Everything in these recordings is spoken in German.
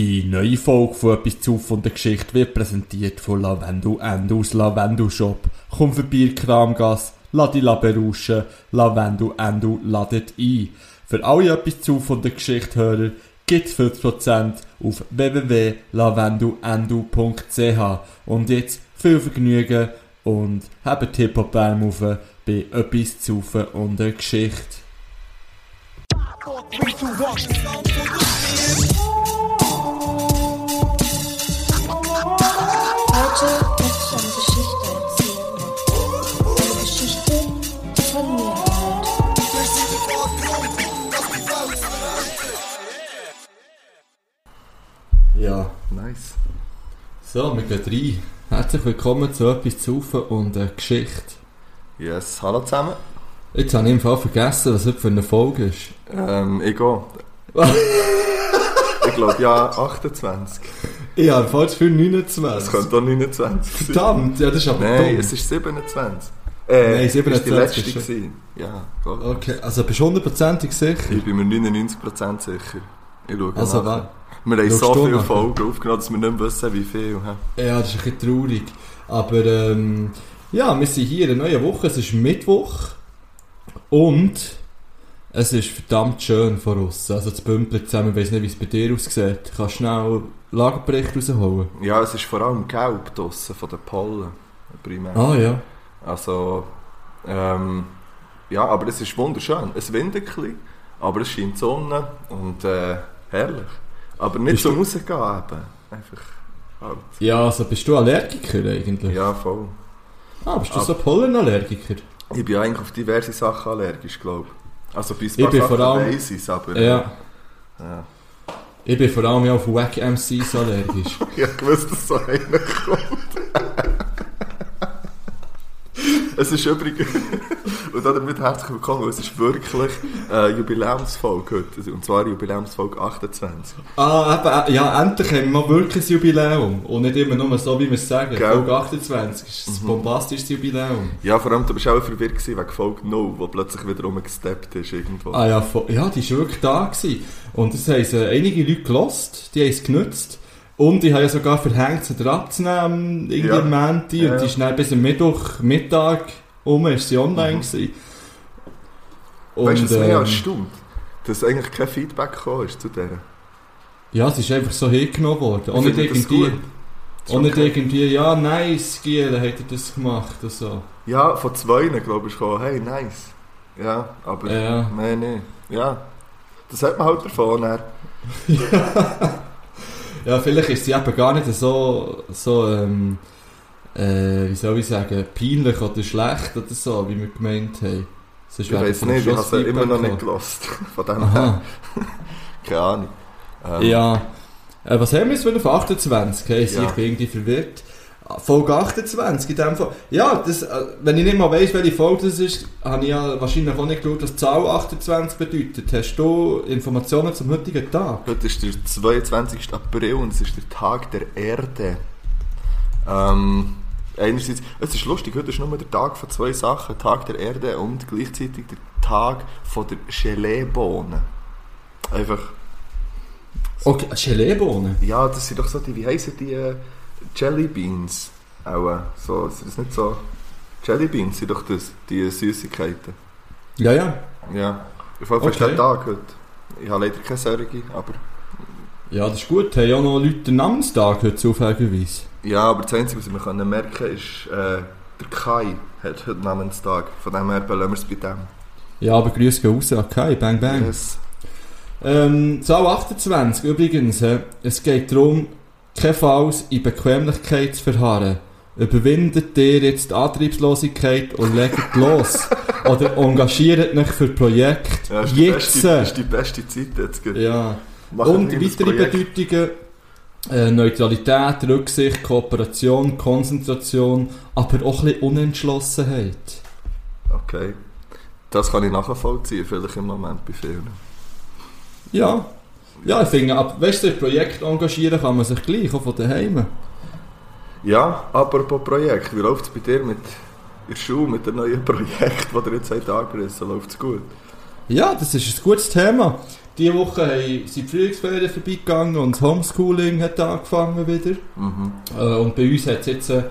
Die neue Folge von «Etwas zu von der Geschichte» wird präsentiert von Lavendel End aus Lavendel Shop. Komm vorbei Kramgas, lass dich berauschen, Lavendel Endo ladet ein. Für alle «Etwas zu von der Geschichte» Hörer gibt's 40% auf www.lavendelendo.ch Und jetzt viel Vergnügen und habt Hip-Hop-Bärm auf bei «Etwas zu von der Geschichte». Heute möchte ich eine Geschichte erzählen. Eine Geschichte von mir halt. Ja, Nice. so, wir gehen rein. Herzlich willkommen zu «Etwas zu und der Geschichte». Yes, hallo zusammen. Jetzt habe ich im Fall vergessen, was heute für eine Folge ist. Ähm, ich gehe. ich glaube, ja, 28. Ich habe falsch für 29. Es könnte auch 29 sein. Verdammt, ja, das ist aber Nein, dumm. es ist 27. Äh, Nein, 27 ist die letzte ist schon-. Ja, ich. Okay, also bist du hundertprozentig sicher? Ich bin mir 99% sicher. Ich schaue Also, nachher. Wir haben so viele nachher? Folgen aufgenommen, dass wir nicht mehr wissen, wie viel. Ja, das ist ein bisschen traurig. Aber ähm, ja, wir sind hier in einer neuen Woche. Es ist Mittwoch. Und es ist verdammt schön von uns. Also das Bümpel zusammen, ich weiß nicht, wie es bei dir aussieht. Kannst du schnell Lagerbericht rausholen? Ja, es ist vor allem gelb draussen von den Pollen. Primär. Ah ja. Also, ähm, ja, aber es ist wunderschön. Es windet ein bisschen, aber es scheint Sonne und äh, herrlich. Aber nicht Bist zum du- Rausgehen eben. Einfach halt. Ja, also bist du Allergiker eigentlich? Ja, voll. Ah, bist du Ah. so Pollenallergiker? Ich bin eigentlich auf diverse Sachen allergisch, glaube ich. Also bei ein Ich paar Sachen vor allem- weiss ich's, aber... Ja. ja. Ich bin vor allem ja auf Wack MCs allergisch. Ich wusste, dass so einer kommt. Es ist übrigens... und damit herzlich willkommen, es ist wirklich äh, Jubiläumsfolge heute. Und zwar Jubiläumsfolge 28. Ah, eben, äh, ja, endlich haben wir wirklich ein Jubiläum. Und nicht immer nur so, wie wir es sagen. Gell? Folge 28 ist ein bombastisches Jubiläum. Ja, vor allem, du bist auch verwirrt gewesen wegen Folge 0, wo plötzlich wieder rumgesteppt ist irgendwo. Ah ja, ja, die war wirklich da. Gewesen. Und das haben äh, einige Leute gelost, die haben es genutzt. Und ich habe ja sogar verhängt, sie abzunehmen, irgendwie Ja. Montag. Ja. Und die ist dann bis am Mittwoch, Mittag um, ist sie online gewesen. Und, weißt du, was mich ähm, als stimmt? Dass eigentlich kein Feedback gekommen ist zu der. Ja, es ist einfach so hingenommen worden. Das irgendwie, und nicht okay. irgendwie, ja, nice, Giel, hat er das gemacht und so. Ja, von zwei, glaube ich, gekommen. Hey, nice. Ja, aber... Ja. Nein, nein. Ja. Das hat man halt davon. Dann. Ja, vielleicht ist sie eben gar nicht so, so ähm, äh, wie soll ich sagen, peinlich oder schlecht oder so, wie wir gemeint haben. Sonst Ich weiß nicht, ich habe sie immer noch nicht gelost. Von dem her. Keine Ahnung. Ähm, ja. Äh, was haben wir jetzt für auf 28? Hey, Ja. Ich bin irgendwie verwirrt. Folge 28 in dem Fall. Ja, das, äh, wenn ich nicht mal weiss, welche Folge das ist, habe ich ja wahrscheinlich auch nicht geschaut, was Zahl 28 bedeutet. Hast du Informationen zum heutigen Tag? Heute ist der 22. April und es ist der Tag der Erde. Ähm, einerseits, es ist lustig, heute ist nur der Tag von zwei Sachen. Tag der Erde und gleichzeitig der Tag von der Geleebohne. Einfach, Okay, Geleebohnen. ja, das sind doch so die, wie heißen die äh, Jelly Beans? Auch, so, sind das nicht so... Jelly Beans sind doch das, die Süßigkeiten. Ja, ja. Ja, Fall ist Okay. Tag heute. Ich habe leider keine Sorge, aber... Ja, das ist gut. Haben ja auch noch Leute den Namenstag heute zufälligerweise. Ja, aber das Einzige, was wir können merken können, ist, äh, der Kai hat heute Namenstag. Von dem her belassen wir es bei dem. Ja, aber Grüße gehen raus an Kai, bang bang. Yes. Ähm, Zahl 28 übrigens, äh, es geht darum, keinenfalls in Bequemlichkeit zu verharren. Überwindet ihr jetzt die Antriebslosigkeit und legt los. Oder engagiert euch für Projekte. Ja, jetzt! beste, ist die beste Zeit jetzt. Ja. Macht Und das weitere. Bedeutungen, äh, Neutralität, Rücksicht, Kooperation, Konzentration, aber auch ein bisschen Unentschlossenheit. Okay. Das kann ich nachvollziehen, vielleicht im Moment bei vielen. Ja. Ja, ich finde, ab, weißt du, ein Projekt engagieren kann man sich gleich, auch von daheim. Ja, apropos Projekt, wie läuft es bei dir mit der Schule, mit dem neuen Projekt, das ihr jetzt habt angerissen Läuft es gut? Ja, das ist ein gutes Thema. Diese Woche sind die Frühlingsferien vorbeigegangen und das Homeschooling hat angefangen wieder. Mhm. Äh, und bei uns hat es jetzt äh,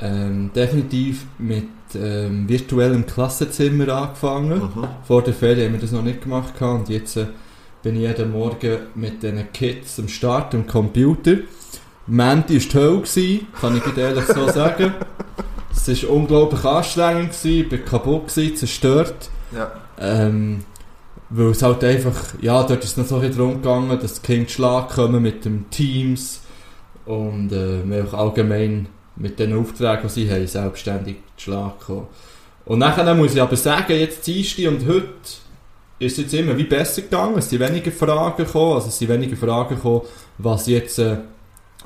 ähm, definitiv mit ähm, virtuellem Klassenzimmer angefangen. Mhm. Vor der Ferien haben wir das noch nicht gemacht und jetzt äh, bin ich jeden Morgen mit diesen Kids am Start am Computer. Menti war gewesen, kann ich dir ehrlich so sagen. Es war unglaublich anstrengend, gewesen, ich war kaputt, gewesen, zerstört. Ja. Ähm, weil es halt einfach, ja, dort ist es noch so ein darum gegangen, dass die Kinder Schlag kommen mit dem Teams und äh, auch allgemein mit den Aufträgen, die sie haben, selbstständig zu Schlag kommen. Und nachher muss ich aber sagen, jetzt Dienstag und heute ist jetzt immer wie besser gegangen. Es sind weniger Fragen gekommen, also es sind weniger Fragen gekommen, was jetzt äh,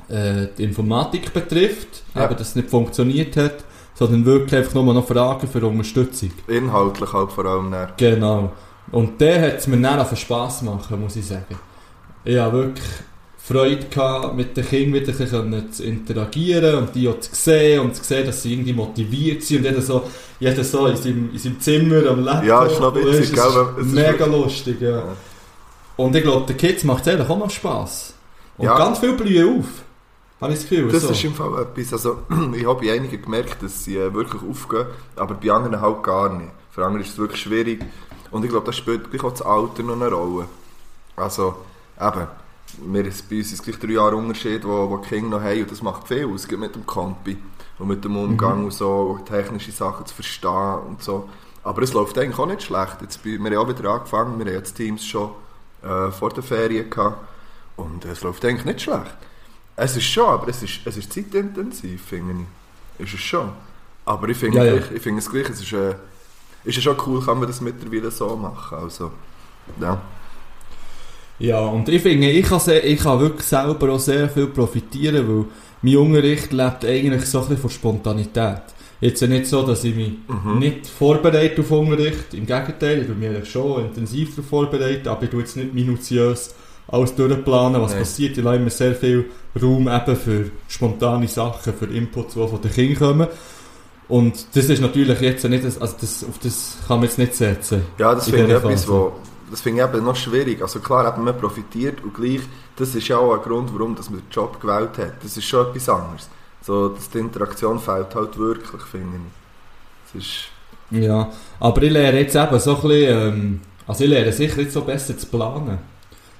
äh, die Informatik betrifft, Ja. eben, dass es nicht funktioniert hat, sondern wirklich einfach nur noch Fragen für Unterstützung. Inhaltlich halt vor allem. Dann. Genau. Und der hat es mir dann auf Spass machen, muss ich sagen. Habe wirklich Freude gehabt, mit den Kindern wieder ein bisschen zu interagieren und die auch zu sehen und zu sehen, dass sie irgendwie motiviert sind und jeder so, jeder so in seinem, in seinem Zimmer am Laptop. Ja, ist noch witzig, gell, es ist ist mega lustig, ja. Ja. Und ich glaube, den Kids macht es eigentlich auch noch Spass. Und Ja. ganz viel blühen auf. Habe ich das Gefühl. Das so. ist im Fall etwas, also ich habe bei einigen gemerkt, dass sie äh, wirklich aufgehen, aber bei anderen halt gar nicht. Für andere ist es wirklich schwierig und ich glaube, das spielt gleich auch das Alter noch eine Rolle. Also, eben, wir, bei uns ist es gleich drei Jahre Unterschied, wo, wo die Kinder noch haben und das macht viel aus, mit dem Campi und mit dem Umgang und so, technische Sachen zu verstehen und so. Aber es läuft eigentlich auch nicht schlecht. Jetzt, wir haben auch wieder angefangen, wir haben jetzt Teams schon äh, vor der Ferien gehabt und es läuft eigentlich nicht schlecht. Es ist schon, aber es ist, es ist zeitintensiv, finde ich. Ist es schon. Aber ich finde Ja, ja. ich es gleich, es ist, äh, ist ja schon cool, kann man das mittlerweile so machen. Also, ja. Ja, und ich finde, ich kann, sehr, ich kann wirklich selber auch sehr viel profitieren, weil mein Unterricht lebt eigentlich so ein bisschen von Spontanität. Jetzt ja nicht so, dass ich mich Mhm. nicht vorbereite auf Unterricht, im Gegenteil, ich bin mir schon intensiv vorbereitet, aber ich tue jetzt nicht minutiös alles durchplanen, was Nein. passiert. Ich lasse immer sehr viel Raum eben für spontane Sachen, für Inputs, die von den Kindern kommen. Und das ist natürlich jetzt nicht, also das, auf das kann man jetzt nicht setzen. Ja, das In finde ich etwas, wo, das finde ich eben noch schwierig. Also klar, eben, man profitiert und gleich, das ist ja auch ein Grund, warum dass man den Job gewählt hat. Das ist schon etwas anderes. So, dass die Interaktion fehlt halt wirklich, finde ich. Ist, Ja, aber ich lerne jetzt eben so ein bisschen, ähm, also ich lerne sicher jetzt so besser zu planen.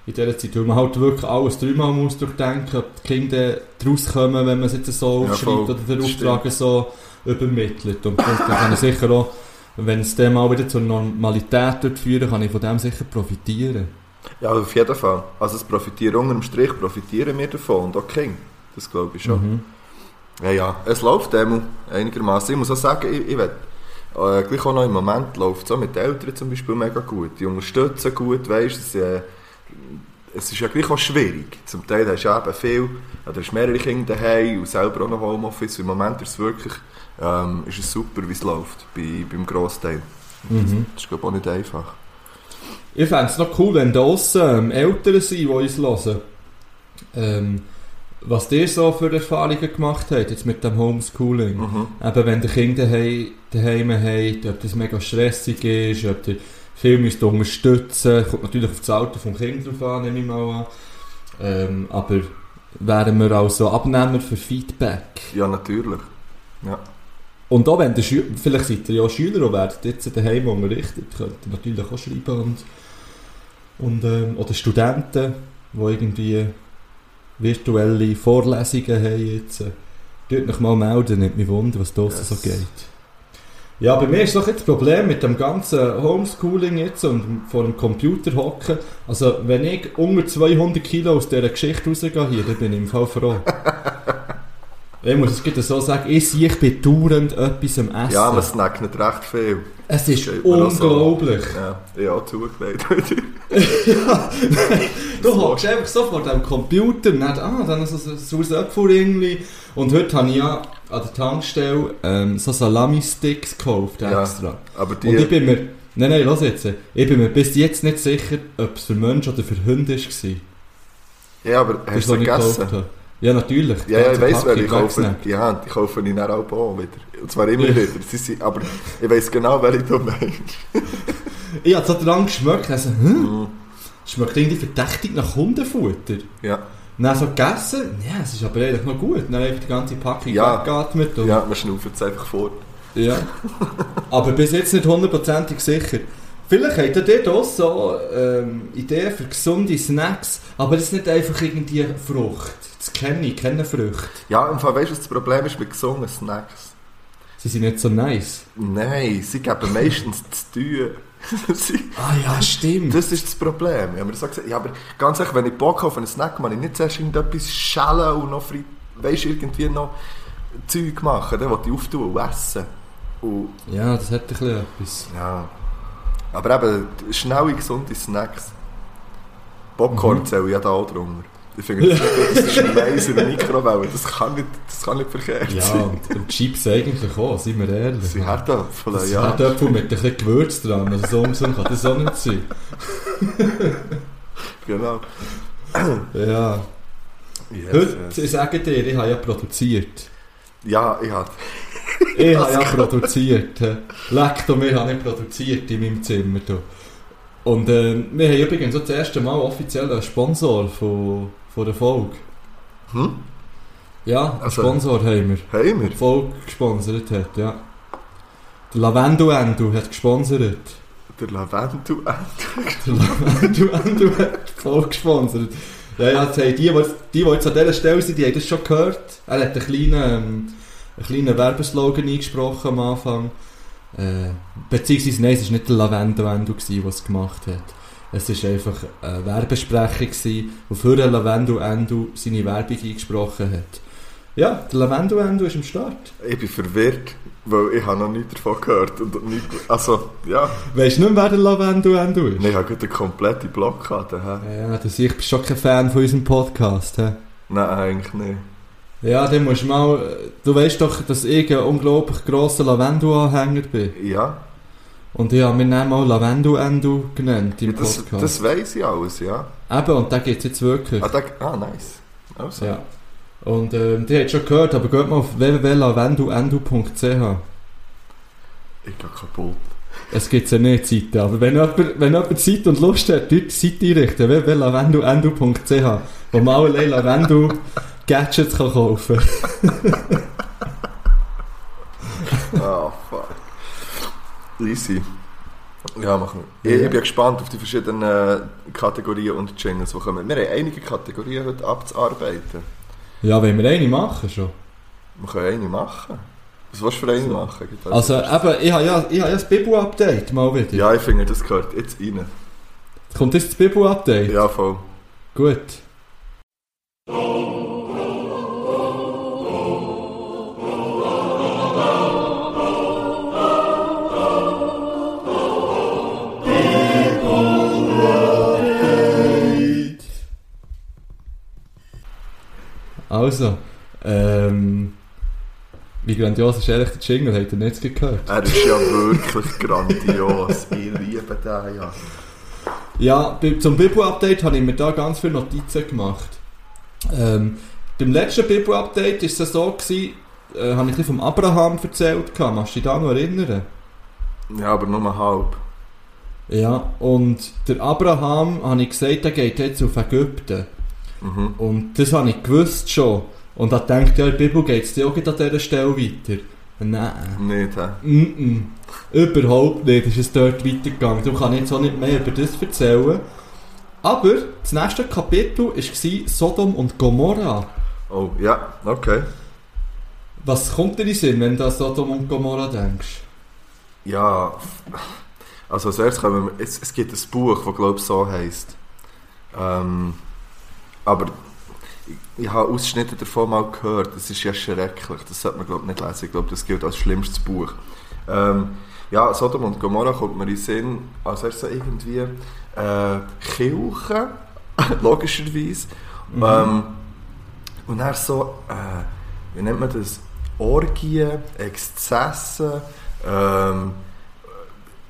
In dieser Zeit, weil man halt wirklich alles dreimal muss durchdenken, ob die Kinder daraus kommen, wenn man es jetzt so Ja, aufschreibt voll. oder den Das Auftrag so übermittelt. Und dann kann ich sicher auch, wenn es dem mal wieder zur Normalität führen, kann ich von dem sicher profitieren. ja, auf jeden Fall. Also, es profitieren unter dem Strich profitieren wir davon und auch Kinder. Das glaube ich schon. Mhm. Ja, ja, es läuft dem einigermaßen. Ich muss auch sagen, ich, ich will, äh, gleich auch noch im Moment läuft es auch mit den Eltern zum Beispiel mega gut. Die unterstützen gut, weißt es, äh, es ist ja gleich auch schwierig. Zum Teil hast du eben viel, du hast mehrere Kinder daheim und selber auch noch Homeoffice. Im Moment ist es wirklich ähm, ist es super, wie es läuft bei, beim Grossteil. Mhm. Das ist glaube ich auch nicht einfach. Ich fände es noch cool, wenn draussen ähm, Eltern sind, die uns hören. Ähm, was ihr so für Erfahrungen gemacht habt, jetzt mit dem Homeschooling. Mhm. Eben, wenn die Kinder daheim, daheim haben, ob das mega stressig ist, ob ihr viel müsst unterstützen kommt natürlich auf das Alter vom Kind drauf an, nehme ich mal an. Ähm, aber wären wir also Abnehmer für Feedback. Ja, natürlich. Und auch wenn der Schü vielleicht seid ihr ja Schüler und werdet jetzt daheim unterrichtet, könnt ihr natürlich auch schreiben und, und ähm, oder Studenten, die irgendwie virtuelle Vorlesungen haben jetzt. Äh, Dort noch mal melden, nicht mich wundern, was da Yes. so geht. Ja, bei mir ist doch jetzt das Problem mit dem ganzen Homeschooling jetzt und vor dem Computer hocken. Also, wenn ich unter 200 Kilo aus dieser Geschichte rausgehe hier, dann bin ich im Fall froh. ich muss es so sagen, ich sehe, ich bin dauernd etwas am Essen. Ja, man snackt nicht recht viel. es ist auch so. unglaublich. Ja, ich habe zugelegt. ja, du hockst einfach so vor dem Computer dann, ah, dann so ein saures Apfelringli. Und heute habe ich ja an der Tankstelle ähm, so Salami-Sticks gekauft Ja. extra. Aber die... Und ich bin mir, nein, nein, lass jetzt, ich bin mir bis jetzt nicht sicher, ob es für Menschen oder für Hunde war. ja, aber hast du ich gegessen? Habe. Ja, natürlich. Ja, ja, ich wer Packung ich kaufe. weggesnackt. Ja, die kaufe ich dann auch auch wieder. Und zwar immer wieder. Sie sind, aber ich weiss genau, welche du meinst. Ich habe so dran geschmeckt, also, hm, Mhm. schmeckt irgendwie verdächtig nach Hundefutter. Ja. Dann so gegessen, ja, es ist aber eigentlich noch gut. Dann einfach die ganze Packung Ja. weggeatmet. Und, Ja, man schnauft es einfach fort. ja. aber bis jetzt nicht hundertprozentig sicher. Vielleicht habt ihr dort auch so ähm, Ideen für gesunde Snacks, aber das ist nicht einfach irgendwie Frucht. Das kenne ich, kenne Früchte. Ja, im Fall weißt du, was das Problem ist mit gesungenen Snacks? Sie sind nicht so nice. Nein, sie geben meistens zu tun. Ah ja, stimmt. das ist das Problem. Ich habe mir so gesagt, ja, aber ganz ehrlich, wenn ich Bock auf einen Snack, kann ich nicht zuerst irgendetwas schälen und noch weißt, irgendwie noch Zeug machen. Dann will ich auftun und essen. Und, Ja, das hat ein bisschen etwas. ja. Aber eben, schnelle, gesunde Snacks. Popcorn Mhm. zähle ich ja da auch drunter. Ich finde, das, das ist Laser in der Mikrowelle. Das kann nicht, das kann nicht verkehrt Ja, sein. und, und Chips eigentlich auch, seien wir ehrlich. Sie Herdöpfel, Das ja. hat Äpfel mit ein bisschen Gewürz dran, also so umsonst kann das auch nicht sein. Genau. Ja. Yes, Heute, yes. ich sage dir, ich habe ja produziert. Ja, ich habe. Ich habe ja produziert. hä. Leck doch, wir haben nicht produziert in meinem Zimmer. Du. Und äh, wir haben übrigens so das erste Mal offiziell einen Sponsor von, von der Folge. Hm? Ja, Also- Sponsor haben wir. Haben wir? Die Folge gesponsert hat, ja. Der Lavendo Endo hat gesponsert. Der Lavendel. Der Lavendo Endo hat die Folge gesponsert. Ja, ja, jetzt haben die, die, die, jetzt an dieser Stelle sind, die haben das schon gehört. Er hat einen kleinen, ähm, einen kleinen Werbeslogan eingesprochen am Anfang. Äh, beziehungsweise, nein, es war nicht der gewesen, der es gemacht hat. Es war einfach eine Werbesprecher, gewesen, der für den Lavendo Endo seine Werbung eingesprochen hat. Ja, der Lavendo Endo ist am Start. Ich bin verwirrt, weil ich habe noch nichts davon gehört. Und nicht, also, ja. Weißt du nicht, wer der Lavendo Endo ist? Nein, ich habe gerade eine komplette Blockade. hä? Ja, das, ich bin schon kein Fan von unserem Podcast. He? Nein, eigentlich nicht. Ja, dann musst du mal. Du weißt doch, dass ich ein unglaublich grosser Lavendel-Anhänger bin. Ja, Und ich habe mir dann mal Lavendel-Endo genannt im das, Podcast. das weiss ich alles, ja. Eben, und da geht es jetzt wirklich. Ah, da, ah nice. Also. Ja. Und ähm, die hat schon gehört, aber geht mal auf www.lavendelendo.ch. Ich gehe kaputt. Es gibt ja nicht Seite, aber wenn jemand, wenn jemand Zeit und Lust hat, dort die Seite einrichten, www.lavendelendo.ch, wo man allerlei Lavendel-Gadgets kann kaufen Ah, fuck. Easy. Ja, machen wir. Ich, bin gespannt auf die verschiedenen äh, Kategorien und Jingles, die kommen. Wir haben einige Kategorien heute abzuarbeiten. Ja, wenn wir eine machen schon. Wir können eine machen. Was willst du für eine machen? Gibt Also eben, ich habe ja, ich habe ja das Bibu-Update mal wieder. Ja, ich finde, das gehört jetzt rein. Kommt jetzt das Bibu-Update? Ja, voll. Gut. Also, ähm, wie grandios ist ehrlich der Jingle? Habt ihr nicht gehört? Er ist ja wirklich grandios. Ich liebe den, ja. Ja, zum Bibu-Update habe ich mir da ganz viele Notizen gemacht. Ähm, beim letzten Bibu-Update war es so, gewesen, äh, habe ich ein vom Abraham erzählt. Kannst du dich da noch erinnern? Ja, aber nur halb. Ja, und der Abraham, habe ich gesagt, der geht jetzt auf Ägypten. Mhm. Und das habe ich gewusst schon. Und ich dachte, ja, in der Bibel geht es dir auch an dieser Stelle weiter. Nein. Nicht, hä? Mm -mm. Überhaupt nicht ist es dort weitergegangen. Du kannst jetzt auch nicht mehr über das erzählen. Aber das nächste Kapitel war Sodom und Gomorra. Oh, ja, okay. Was kommt dir in den Sinn, wenn du an Sodom und Gomorra denkst? Ja, also als erstes kommen wir, es, es gibt ein Buch, das glaube ich so heisst. Ähm, aber ich, ich habe Ausschnitte davon mal gehört, das ist ja schrecklich, das sollte man glaube ich nicht lesen, ich glaube das gilt als schlimmstes Buch. Ähm, ja, Sodom und Gomorra kommt mir in den Sinn, als erstes so irgendwie äh, Kirche, logischerweise. Mhm. Ähm, und dann so, äh, wie nennt man das? Orgien, Exzesse, ähm,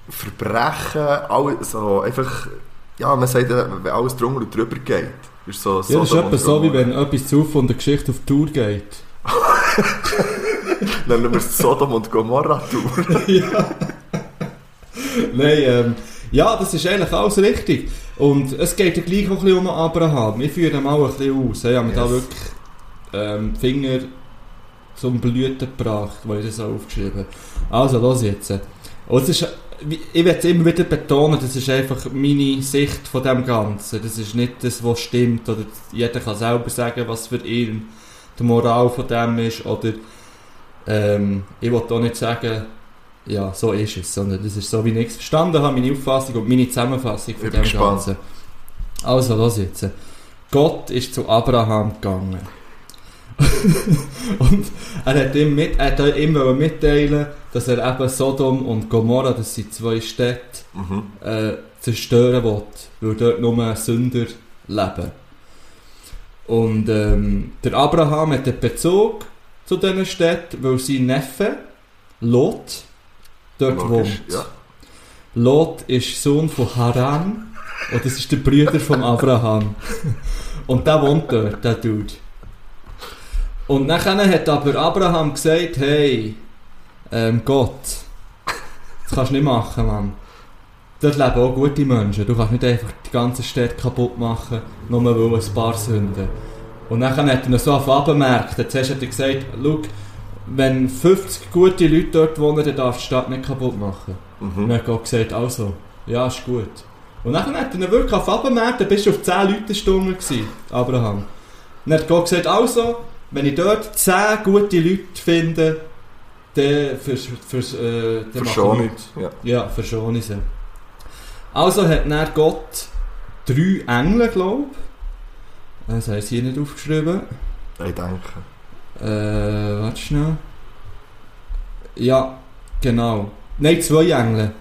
Verbrechen, alles so einfach, ja, man sagt, äh, wenn alles drunter und drüber geht. Ist so Ja, das ist etwa so, wie wenn etwas zu von der Geschichte auf Tour geht. Nennen wir es Sodom und Gomorra Tour. ja. Nein, ähm, Ja, das ist eigentlich alles richtig. Und es geht ja gleich auch ein bisschen um Abraham. Wir führen mal ein bisschen aus. Ich habe mir da Yes. wirklich ähm, die Finger zum Blüten gebracht, weil ich das auch aufgeschrieben habe. Also, los jetzt. Und es ist, ich werde es immer wieder betonen, das ist einfach meine Sicht von dem Ganzen. Das ist nicht das, was stimmt. Oder jeder kann selber sagen, was für ihn die Moral von dem ist. Oder ähm, ich will auch nicht sagen, ja, so ist es, sondern das ist so, wie ich es verstanden habe, meine Auffassung und meine Zusammenfassung von Ich dem. Ganzen. Also, los jetzt. Gott ist zu Abraham gegangen. und er hat ihm, mit, er hat ihm mitteilen, dass er eben Sodom und Gomorra, das sind zwei Städte, Mhm. äh, zerstören will, weil dort nur Sünder leben. Und ähm, der Abraham hat einen Bezug zu diesen Städten, weil sein Neffe, Lot, dort Logisch, wohnt. Ja. Lot ist Sohn von Haran und das ist der Bruder von Abraham. Und der wohnt dort, der Dude. Und nachher hat aber Abraham gesagt, hey, ähm, Gott, das kannst du nicht machen, Mann. Dort leben auch gute Menschen. Du kannst nicht einfach die ganze Stadt kaputt machen, nur weil ein paar Sünden. Und dann hat er so auf abgemerkt. Zuerst hat er gesagt, schau, wenn 50 gute Leute dort wohnen, dann darfst du die Stadt nicht kaputt machen. Und Mhm. dann hat Gott gesagt, also, ja, ist gut. Und dann hat er wirklich auf abgemerkt, dann bist du auf 10 Leute gewesen, Abraham. Und dann hat Gott gesagt, also, wenn ich dort 10 gute Leute finde, dann fürs, fürs, äh, dann ich Verschone. nichts. Ja. Ja, verschone ich sie. Also hat dann Gott drei Engel, glaube ich. Das sie hier nicht aufgeschrieben. Ich denke. Äh, warte schnell. Ja, genau. Nein, zwei Engel.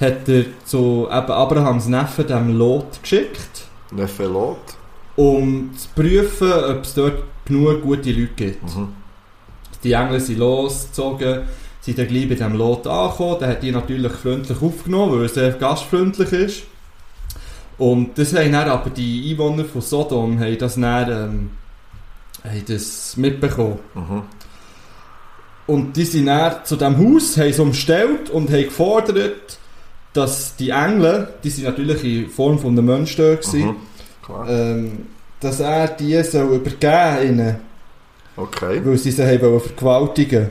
Hat er zu eben Abrahams Neffen, dem Lot, geschickt, Neffe Lot. Um zu prüfen, ob es dort genug gute Leute gibt. Mhm. Die Engel sind losgezogen, sind dann gleich bei dem Lot angekommen. Der hat die natürlich freundlich aufgenommen, weil er sehr gastfreundlich ist. Und das haben dann aber die Einwohner von Sodom haben das, dann, ähm, haben das mitbekommen. Mhm. Und die sind dann zu diesem Haus, haben es umstellt und haben gefordert, dass die Engel, die sind natürlich in Form von einem Menschen da gewesen, Mhm. Ähm, dass er die soll übergeben ihnen, Okay. weil sie sie haben wollen vergewaltigen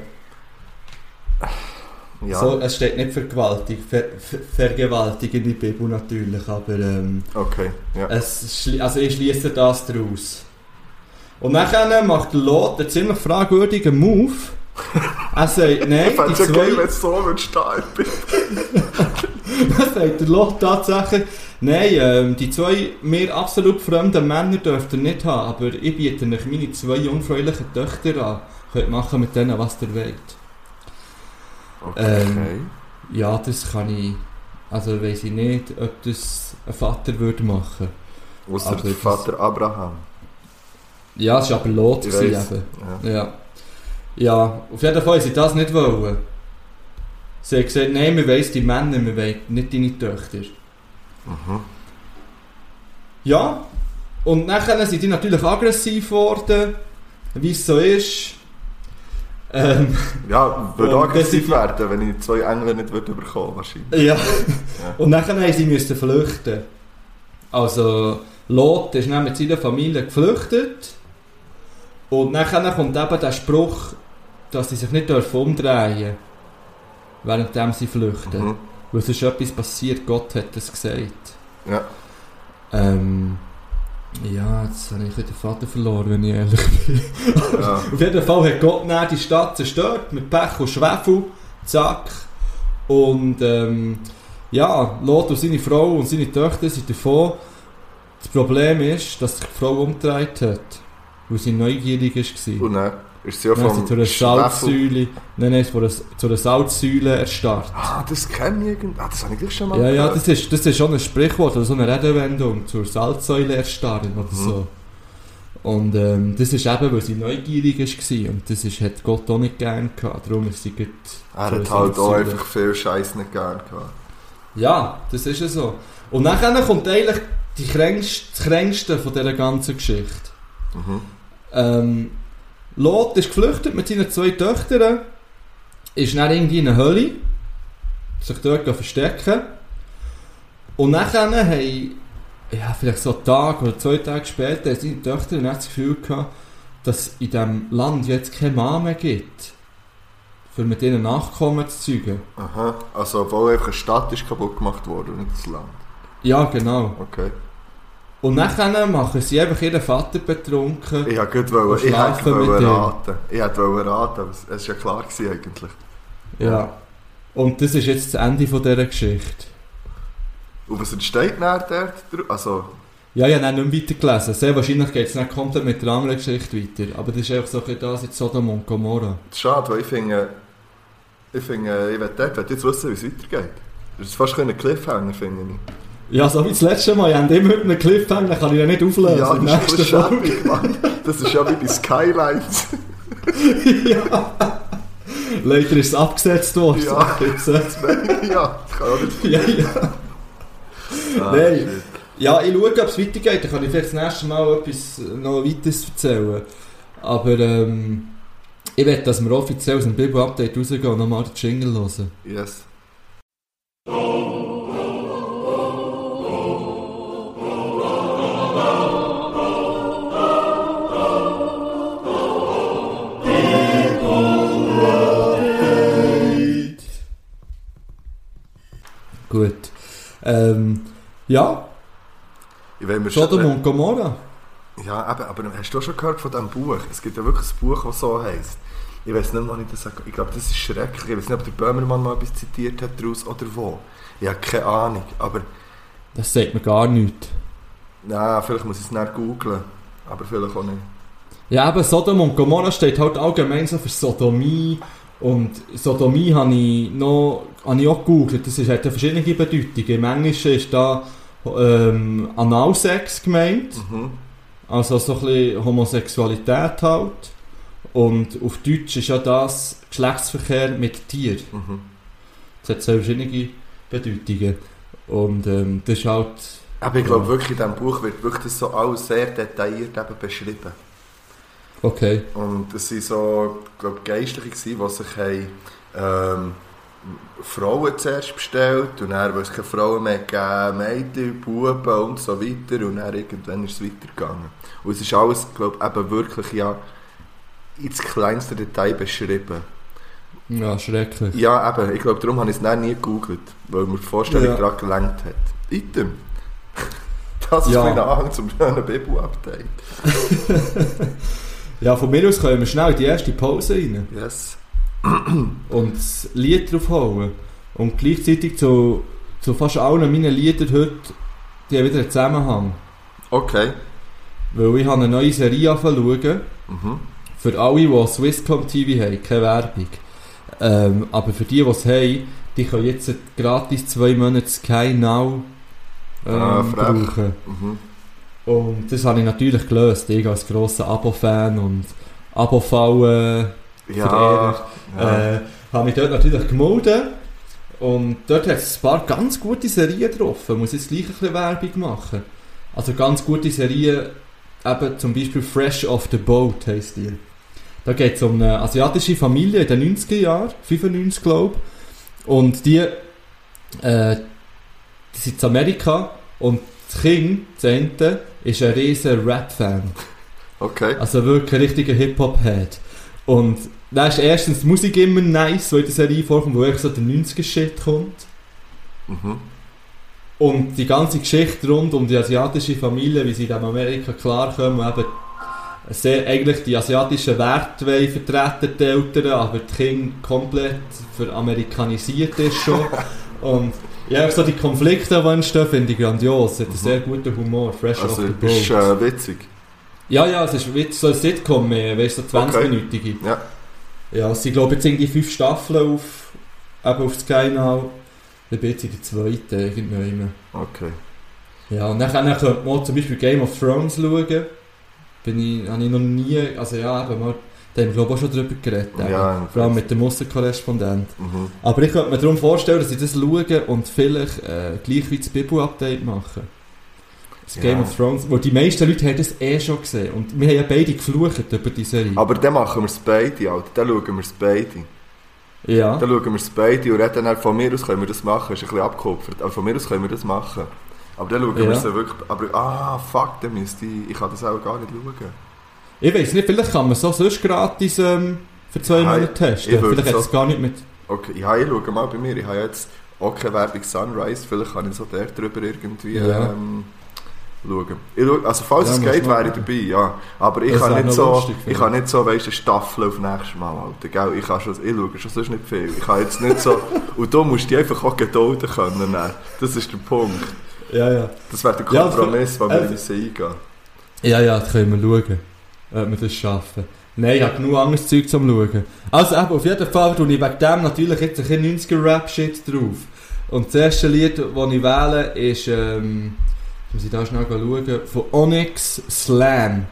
Ja. So, es steht nicht vergewaltigt, ver, ver, vergewaltigen in der Bibel natürlich, aber ähm, Okay. Ja. es, schli- also ich schließe das daraus. Und dann macht der Lot einen ziemlich fragwürdigen Move. Er sagt, nein, Ich fände die zwei... wenn es so stehen. Dann sagt der Lot tatsächlich, nein, ähm, die zwei mir absolut fremden Männer dürft ihr nicht haben, aber ich biete euch meine zwei jungfräulichen Töchter an. Könnt machen mit denen, was ihr wollt. Okay. Ähm, Ja, das kann ich. Also weiß ich nicht, ob das ein Vater würde machen. Aber der Vater Abraham. Ja, es war aber Lot. Ich gewesen eben. Ja. Ja. Ja, auf jeden Fall sie das nicht wollen. Sie haben gesagt, nein, wir wollen die Männer, wir wollen nicht deine Töchter. Mhm. Ja, und nachher sind die natürlich aggressiv geworden, wie es so ist. Ähm, Ja, würde aggressiv das- werden, wenn ich zwei Engel nicht würde bekommen wahrscheinlich. ja. Und nachher haben sie müssen flüchten. Also, Lot ist dann mit seiner Familie geflüchtet. Und nachher kommt eben der Spruch, dass sie sich nicht dürfen umdrehen währenddem sie flüchten. Mhm. Weil es ist etwas passiert, Gott hat das gesagt. Ja. Ähm, ja, jetzt habe ich den Vater verloren, wenn ich ehrlich bin. ja. Auf jeden Fall hat Gott dann die Stadt zerstört mit Pech und Schwefel, zack. Und ähm, ja, Lot und seine Frau und seine Töchter sind davon. Das Problem ist, dass sich die Frau umgedreht hat, weil sie neugierig war. Und dann ist sie ja vom zu einer. Salzsäule, nein, nein, von einer- zu einer Salzsäule erstarrt. Ah, das kenne ich irgendwie. Ah, das habe ich gleich schon mal Ja, ja, gehört. das ist, das ist schon ein Sprichwort oder so eine Redewendung zur Salzsäule erstarren oder Mhm. so. Und ähm, das ist eben, weil sie neugierig war und das ist, hat Gott auch nicht gern gehabt, darum ist sie gut Er hat halt auch einfach viel Scheiß nicht gern gehabt. Ja, das ist ja so. Und dann kommt eigentlich die kränkste, das Kränkste von dieser ganzen Geschichte. Mhm. Ähm, Lot ist geflüchtet mit seinen zwei Töchtern, ist dann irgendwie in einer Höhle, sich dort verstecken. Und nachher haben, ja, vielleicht so einen Tag oder zwei Tage später, seine Töchter dann das Gefühl gehabt, dass es in diesem Land jetzt keine Mann mehr gibt. Für mit ihnen Nachkommen zu zeugen. Aha. Also, obwohl einfach eine Stadt ist kaputt gemacht worden und nicht das Land. Ja, genau. Okay. Und nachher machen sie einfach ihren Vater betrunken. Ich wollte gut wollen, ich hätte wollen raten. Ich hätte wollen raten, aber es war ja klar gewesen eigentlich. Ja. Und das ist jetzt das Ende von dieser Geschichte. Und was entsteht nachher dort? Also, Ja, ich habe nicht weitergelesen. Sehr wahrscheinlich geht es dann komplett mit der anderen Geschichte weiter. Aber das ist einfach so ein das Sodom und Gomorra. schade, weil ich finde, ich finde, ich will dort will jetzt wissen, wie es weitergeht. Das ist fast ein Cliffhanger, finde ich. Ja, so wie das letzte Mal. Ich habe immer mit einem Cliffhanger, kann ich ja nicht auflösen. Ja, das ist Mann. Das ist ja wie die Skylines. ja. Leider ist es abgesetzt worden. Ja. jetzt, äh, ja, das kann auch nicht ja, ja. Ah, Nein. shit. ja, ich schaue, ob es weitergeht. Dann kann ich vielleicht das nächste Mal etwas noch weiteres erzählen. Aber ähm, ich will, dass wir offiziell aus dem Bibel-Update rausgehen und nochmal den Jingle hören. Yes. Ähm, ja, will mir Sodom schon, und Gomorra. ja, eben, aber hast du schon gehört von diesem Buch? Es gibt ja wirklich ein Buch, das so heisst. Ich weiß nicht, wann ich das sage. Ich glaube, das ist schrecklich. Ich weiß nicht, ob der Böhmermann mal etwas zitiert hat daraus oder wo. Ich habe keine Ahnung. Aber, Das sagt mir gar nichts. na, vielleicht muss ich es nicht googlen. Aber vielleicht auch nicht. Ja, eben Sodom und Gomorra steht halt allgemein so für Sodomie. Und Sodomie habe ich noch habe ich auch gegoogelt. Das ist, hat ja verschiedene Bedeutungen. Im Englischen ist da ähm, Analsex gemeint. Mhm. Also so ein bisschen Homosexualität halt. Und auf Deutsch ist ja das Geschlechtsverkehr mit Tier. Mhm. Das hat zwei verschiedene Bedeutungen. Und ähm, das ist halt... Aber ich glaube wirklich, in diesem Buch wird wirklich das so alles sehr detailliert eben beschrieben. Okay. Und es waren so, glaube Geistliche, gewesen, die sich haben, ähm, Frauen zuerst bestellt und dann, weil es keine Frauen mehr gegeben Mädchen, Buben und so weiter und dann irgendwann ist es weitergegangen. Und es ist alles, glaube ich, eben wirklich ja ins kleinste Detail beschrieben. Ja, schrecklich. Ja, eben, ich glaube, darum habe ich es nie gegoogelt, weil mir die Vorstellung Ja. gerade gelangt hat. Item. Das ist Ja. mein Anhang zum schönen Bibel-Update. Ja, von mir aus können wir schnell in die erste Pause rein. Yes. und das Lied draufhauen. Und gleichzeitig zu, zu fast allen meinen Liedern heute, die haben wieder einen Zusammenhang. Okay. Weil ich habe eine neue Serie angefangen Mhm. Für alle, die Swisscom TV haben, keine Werbung. Ähm, aber für die, die es haben, die können jetzt gratis zwei Monate Sky Now ähm, Ah, brauchen. Mhm. Und das habe ich natürlich gelöst. Ich als grosser Abo-Fan und Abo-Fallen Ja. ja. äh, habe mich dort natürlich gemeldet. Und dort hat es ein paar ganz gute Serien drauf. Muss jetzt gleich ein bisschen Werbung machen. Also ganz gute Serien, eben zum Beispiel Fresh off the Boat heisst die. Da geht es um eine asiatische Familie in den 90er Jahren, 95 glaube ich. Und die, äh, die sind in Amerika und das Kind, das eine, ist ein riesen Rap-Fan. Okay. Also wirklich ein richtiger Hip-Hop-Head. Und da ist erstens die Musik immer nice, weil in der Serie vorkommt, wo echt so der 90er-Shit kommt. Mhm. Und die ganze Geschichte rund um die asiatische Familie, wie sie in Amerika klarkommen, eben sehr eigentlich die asiatischen Werte vertreten, die Eltern, aber das Kind komplett veramerikanisiert ist schon. Und ja, so die Konflikte, die entstehen, finde ich grandios. Es hat einen sehr guten Humor, fresh Also, off the boat. äh, witzig. Ja, ja, es ist wie so ein Sitcom mehr, weißt du, so 20-minütige. Ja. Ja, es sind glaube jetzt irgendwie fünf Staffeln auf, eben auf Sky Now. Ich bin jetzt in der zweiten irgendwann. Okay. Ja, und dann, dann könnte man zum Beispiel Game of Thrones schauen. Bin ich, habe ich noch nie, also ja, eben mal, da haben wir glaube ich auch schon drüber geredet. Ja, Vor allem mit dem Aussenkorrespondent. Mhm. Aber ich könnte mir darum vorstellen, dass ich das schaue und vielleicht äh, gleich wie das Bibu-Update mache. Das Ja. Game of Thrones, wo die meisten Leute haben das eh schon gesehen. Und wir haben ja beide geflucht über die Serie. Aber dann machen wir es beide, Alter. Dann schauen wir es beide. Ja. Dann schauen wir es beide und reden dann, von mir aus können wir das machen. Ist ein bisschen abgekupfert, aber von mir aus können wir das machen. Aber dann schauen wir Ja. es wirklich... Aber, ah, fuck, dann müsste ich... Ich kann das auch gar nicht schauen. Ich weiß nicht, vielleicht kann man so sonst gratis ähm, für zwei Nein, Monate testen. Vielleicht hat so- es gar nicht mit... Okay, ja, ich schaue mal bei mir. Ich habe jetzt auch keine Werbung Sunrise. Vielleicht kann ich so der drüber irgendwie Ja. ähm, schauen. Ich schaue, also falls Ja, es geht, du wäre ich dabei, ja. Aber ich kann nicht so, lustig, ich kann nicht so, weißt du, eine Staffel auf nächstes Mal, Alter. Gell? Ich, kann schon, ich schaue schon sonst nicht viel. Ich kann jetzt nicht so... und da musst du dich einfach auch gedulden können. dann. Das ist der Punkt. Ja, ja. Das wäre der Ja, Kompromiss, für- den wir äh, eingehen Ja, ja, das können wir schauen, ob wir das schaffen. Nein, ich habe genug anderes Zeug zum Schauen. Also eben, auf jeden Fall tue ich wegen dem natürlich jetzt ein bisschen 90er-Rap-Shit drauf. Und das erste Lied, das ich wähle, ist, ähm, muss ich da schnell schauen, von Onyx Slam.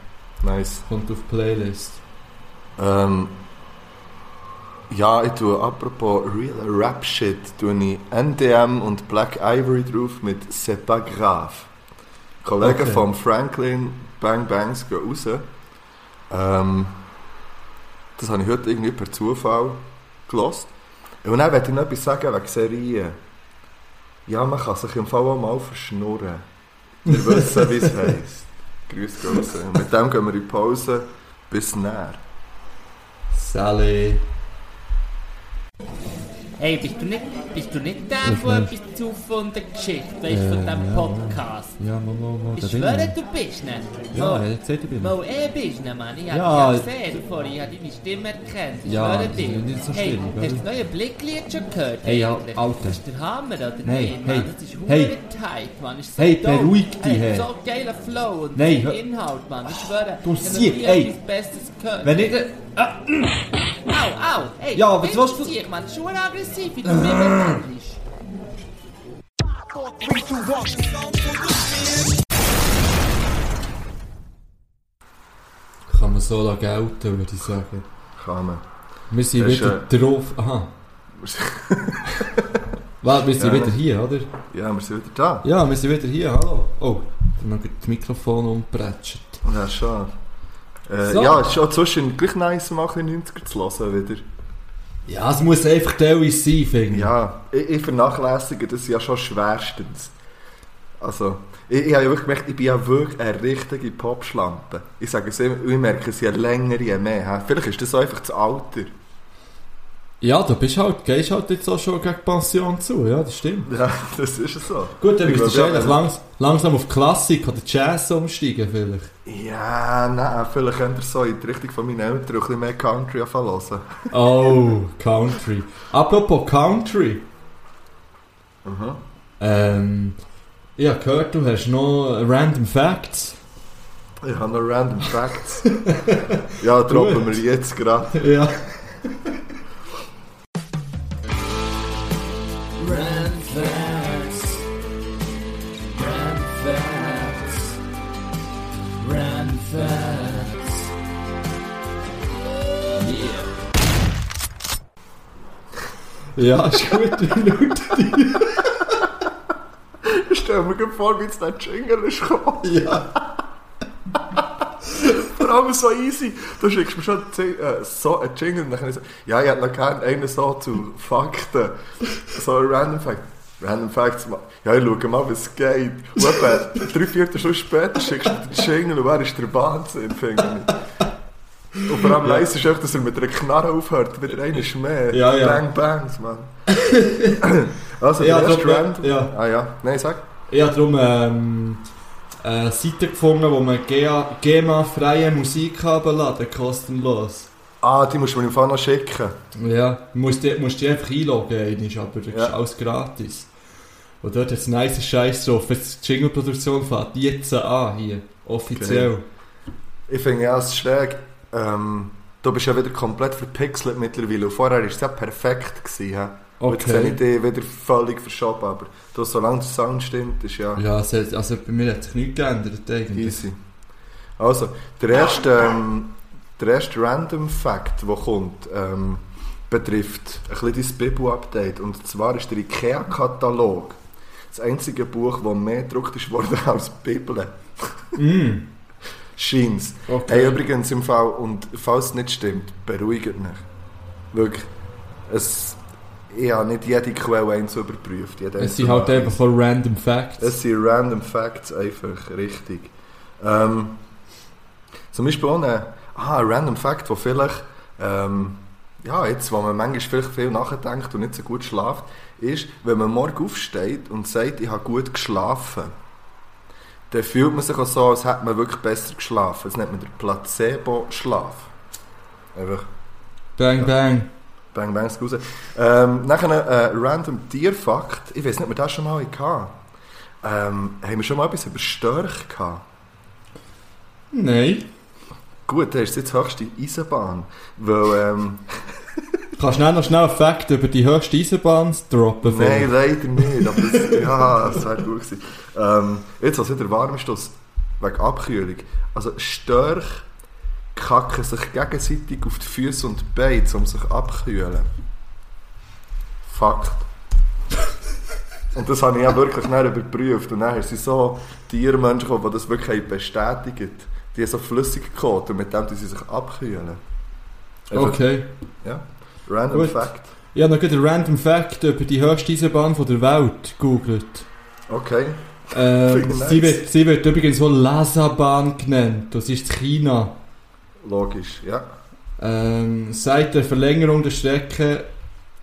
Nice. Kommt auf die Playlist. Ähm, ja, ich tue apropos Real Rap Shit, tue ich NDM und Black Ivory drauf mit C'est pas grave. Kollegen Okay. von Franklin Bang Bangs gehen raus. Ähm, das habe ich heute irgendwie per Zufall gelost. Und dann möchte ich noch etwas sagen wegen Serien. Ja, man kann sich im Fall auch mal verschnurren. Wir wissen, wie es heisst. Grüß Gott. Mit dem gehen wir in die Pause. Bis näher. Sally. Hey, bist du nicht, bist du nicht der, Ich der nicht. etwas zu von der Geschichte weißt, von Äh, diesem ja, Podcast? Ja, mal, mal, mal. Ich da bin schwöre, du bist nicht. Ja, er hat gesagt, ich bin Mal eh bist nicht, Mann. Ich hab Ja. dich ja gesehen vorhin, ich habe deine Stimme erkannt. Ich Ja, schwöre das dir. ist nicht so hey, schlimm, gell? hast du das neue Blicklied schon gehört? Hey, ja, eigentlich? Alter. Das ist der Hammer, oder Hey, nicht, Mann? hey, Das ist hey. tight, Mann. Ist so Hey, dope. beruhig dich, hey. hey. So geiler Flow und Nein, so hör- Inhalt, Mann. Ich schwöre, Du ich hab noch siehst, nie ey. etwas Besseres gehört. Wenn ich... Au, au! Hey, Ja, willst du- du? Ich, Mann, schon aggressiv, wie du mir behandelst. Kann man so lange gelten, würde ich sagen. Kann man. Wir sind Das ist, wieder drauf. Aha. Warte, wir sind Ja, wieder hier, oder? Ja, wir sind wieder da. Ja, wir sind wieder hier, hallo. Oh, ich habe noch das Mikrofon umgepretscht. Ja, schon. Äh, So. Ja, es ist schon zwischen gleich nice, mal ein bisschen 90er zu hören wieder. Ja, es muss einfach teilweise sein, finde ich. Ja, ich, ich vernachlässige das ja schon schwerstens. Also, ich, ich habe ja wirklich gemerkt, ich bin ja wirklich eine richtige Popschlampe. Ich sage es immer, ich merke es ja länger, je mehr. Vielleicht ist das auch einfach das Alter. Ja, du bist halt, gehst halt jetzt auch schon gegen Pension zu, ja, das stimmt. Ja, das ist so. Gut, dann Ich müsstest du ja, eigentlich langs langsam auf Klassik oder Jazz umsteigen, vielleicht. Ja, nein, vielleicht könnt ihr so in die Richtung von meinen Eltern ein bisschen mehr Country anfangen. Oh, Country. Apropos Country. Mhm. Ähm, ich habe gehört, du hast noch Random Facts. Ich habe noch Random Facts. ja, droppen wir jetzt gerade. Ja. Ja, ist gut, ich schaue Ich stell mir vor, wie jetzt der Jingle ist gekommen. Ja. Vor allem so easy. Du schickst mir schon äh, so einen Jingle und dann kann ich so, ja, ich hätte noch gerne einen so zu Fakten. So ein Random Fact. Random Facts, ja, ich schaue mal, wie es geht. Und etwa drei, vier Stunden später schickst du mir den Jingle und wer ist der Wahnsinn, finde ich. Und vor allem leise ist einfach, dass er mit einer Knarre aufhört, wieder einer ist mehr. Ja, ja. Bang Bangs, Mann. also, Ja, der erste darum, Random... ja. Ah ja, nein, sag. Ich habe darum ähm, eine Seite gefunden, wo man GEMA-freie Musik herunterladen kostenlos. Ah, die musst du mir im Fall noch schicken. Ja, du musst dich, musst dich einfach einloggen, aber das Ja. ist alles gratis. Und dort hat es nice Scheiß drauf. Jetzt die Jingle-Produktion fängt jetzt an hier, offiziell. Ich finde ja, es ist schräg. Ähm, du bist ja wieder komplett verpixelt mittlerweile. Und vorher war es ja perfekt. Gewesen, hä? Und Jetzt habe ich dich wieder völlig verschoben. Aber du, solange der Sound stimmt, ist ja, Ja, hat, also bei mir hat sich nichts geändert eigentlich. easy. Also, der erste, ähm, der erste Random Fact, der kommt, ähm, betrifft ein bisschen dein Bibu-Update. Und zwar ist der IKEA-Katalog das einzige Buch, das mehr gedruckt ist worden als die Bibel. Mm. Scheint's. Okay. Hey, übrigens im Fall, und falls es nicht stimmt, beruhigt mich. Wirklich. es, ich habe nicht jede Quelle eins überprüft. Es sind halt einfach random Facts. Es sind random Facts einfach, richtig. Ähm, zum Beispiel auch ein, ah, ein random Fact, wo vielleicht, ähm, ja, jetzt, wo man manchmal vielleicht viel nachdenkt und nicht so gut schlaft, ist, wenn man morgen aufsteht und sagt, ich habe gut geschlafen, dann fühlt man sich auch so, als hätte man wirklich besser geschlafen. Das nennt man der Placebo-Schlaf. Einfach Bang, bang. Bang Bang raus. Ähm, nachher ein äh, random Tierfakt. Ich weiß nicht, ob wir das schon mal hatten. Ähm, haben wir schon mal etwas über Störche gehabt? Nein. Gut, das ist jetzt die höchste Eisenbahn. Weil, ähm, Kannst du noch schnell einen Fact über die höchste Eisenbahn droppen? Nein, leider nicht. Aber das, ja, das wäre gut gewesen. Ähm, jetzt, was wieder warm ist, das wegen Abkühlung. Also, Störche kacken sich gegenseitig auf die Füße und die Beine, um sich abkühlen. Fakt. Und das habe ich ja wirklich schnell überprüft. Und dann sind so Tiermenschen gekommen, die das wirklich haben bestätigt Die haben so Flüssigkeit und mit dem sie sich abkühlen. Einfach- Okay. Ja. Random Gut. Fact. Ich habe noch einen random Fact über die höchste Eisenbahn von der Welt gegoogelt. Okay. Ähm, sie, wird, sie wird übrigens wohl Lhasa-Bahn genannt. Das ist in China. Logisch, ja. Ähm, seit der Verlängerung der Strecke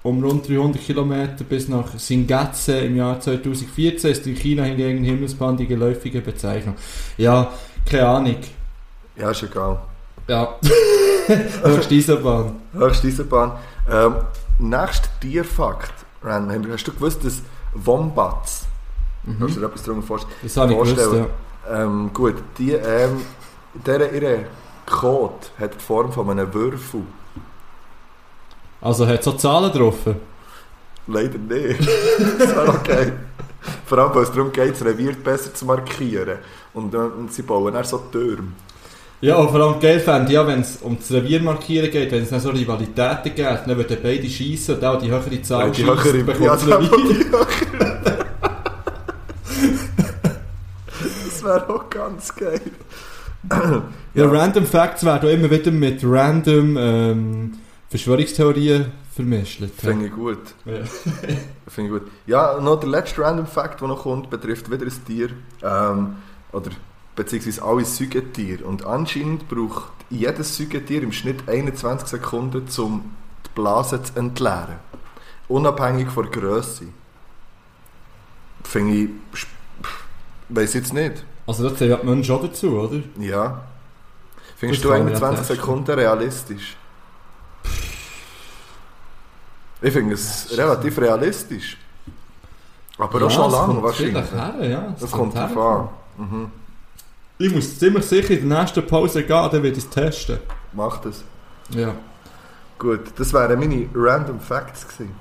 um rund 300 Kilometer bis nach Singatse im Jahr 2014 ist in China hingegen Himmelsbahn die geläufige Bezeichnung. Ja, keine Ahnung. Ja, ist egal. Ja, höchste Eisenbahn. Höchste Eisenbahn. Ähm, nächster Tierfakt. Random. Hast du gewusst, dass Wombats, kannst du dir etwas darunter vorstellen? Das habe ich gewusst, Vorstellen. ja. Ähm, gut, die, ähm, deren, ihre Kot hat die Form von einem Würfel. Also hat so Zahlen drauf. Leider nicht. das wäre okay. Vor allem, weil es darum geht, das Revier besser zu markieren. Und, äh, und sie bauen dann so Türme. Ja, und vor allem geil fände ich ja, wenn es um das Revier markieren geht, wenn es dann so Rivalitäten gibt, dann würden beide schiessen und der, der die höhere Zahl die höhere- bekommt ja, das Revier. Das wäre auch ganz geil. Ja, Random Facts werden auch immer wieder mit random ähm, Verschwörungstheorien vermischt. Finde ich gut. Ja. Finde ich gut. Ja, noch der letzte Random Fact, der noch kommt, betrifft wieder ein Tier. Ähm, oder beziehungsweise alle Säugetiere. Und anscheinend braucht jedes Säugetier im Schnitt 21 Sekunden, um die Blase zu entleeren. Unabhängig von der Grösse. Finde ich. Weiß jetzt nicht. Also das zählt die Menschen auch dazu, oder? Ja. Findest Das du kann man ja 21 testen. Sekunden realistisch? Ich finde es relativ realistisch. Aber auch schon lang wahrscheinlich. Her, ja, es Das kommt an. Mhm. Ich muss ziemlich sicher in der nächsten Pause gehen, dann werde ich es testen. Mach das. Ja. Gut, das wären meine Random Facts gewesen.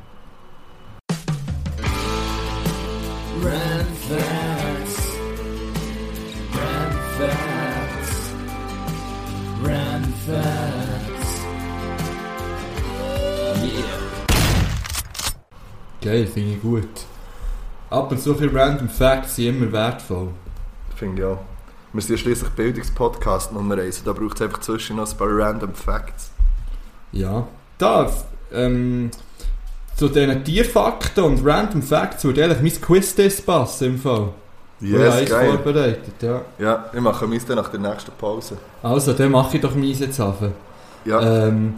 Rand Facts. Rand Facts. Rand Facts. Yeah. Geil, finde ich gut. Ab und zu viele Random Facts sind immer wertvoll. Finde ich auch. Wir sind ja schliesslich Bildungspodcast Nummer 1. Da braucht es einfach zwischen noch ein paar Random Facts. Ja. Da, ähm, zu diesen Tierfakten und Random Facts würde eigentlich mein Quiz-Test passen im Fall. ich habe Yes, eins geil. vorbereitet, ja. Ja, ich mache meins dann nach der nächsten Pause. Also, dann mache ich doch meins jetzt auf. Ja. Ähm,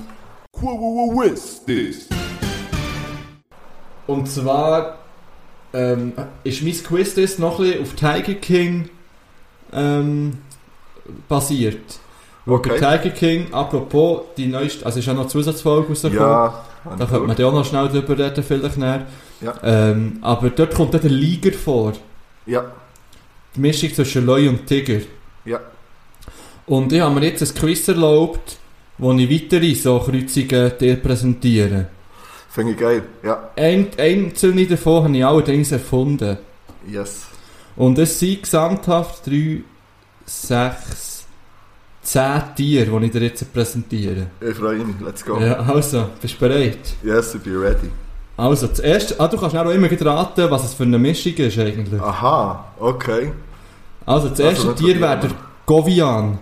und zwar ähm, ist mein Quiz-Test noch ein bisschen auf Tiger King ähm, basiert. Wo Okay. bei Tiger King, apropos, die neueste, also ist auch noch eine Zusatzfolge rausgekommen. ja. Da könnte man ja auch noch schnell drüber reden, vielleicht näher. Ja. Ähm, aber dort kommt dann der Liger vor. Ja. Die Mischung zwischen Leu und Tiger. Ja. Und ich habe mir jetzt ein Quiz erlaubt, wo ich weitere so Kreuzungen dir präsentiere. Finde ich geil. Ja. Ein, einzelne davon habe ich allerdings erfunden. Yes. Und es sind gesamthaft 3, 6, 10 Tiere, die ich dir jetzt präsentiere. Ich freue mich. Let's go. Ja, also, bist du bereit? Yes, ich bin ready. Also, zuerst, ah, du kannst auch immer raten, was es für eine Mischung ist eigentlich. Aha, okay. Also, das Also, erste das Tier wäre der. Govian.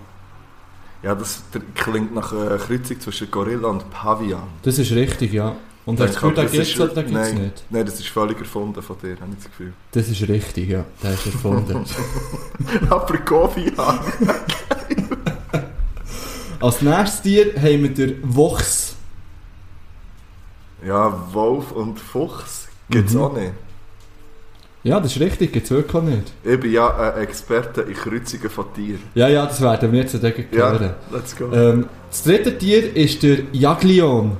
Ja, das klingt nach einer Kreuzung zwischen Gorilla und Pavian. Das ist richtig, ja. Und hast du das Gefühl, da Das gibt es oder da gibt es nicht? Nein, das ist völlig erfunden von dir, habe ich das Gefühl. Das ist richtig, ja. Der ist erfunden. Aber Govian. Als nächstes Tier haben wir den Wuchs. Ja, Wolf und Fuchs gibt es Mhm. auch nicht. Ja, das ist richtig, gibt es wirklich nicht. Ich bin ja ein Experte in Kreuzungen von Tieren. Ja, ja, das werden wir jetzt dagegen Ja, hören. let's go. Ähm, das dritte Tier ist der Jaglion.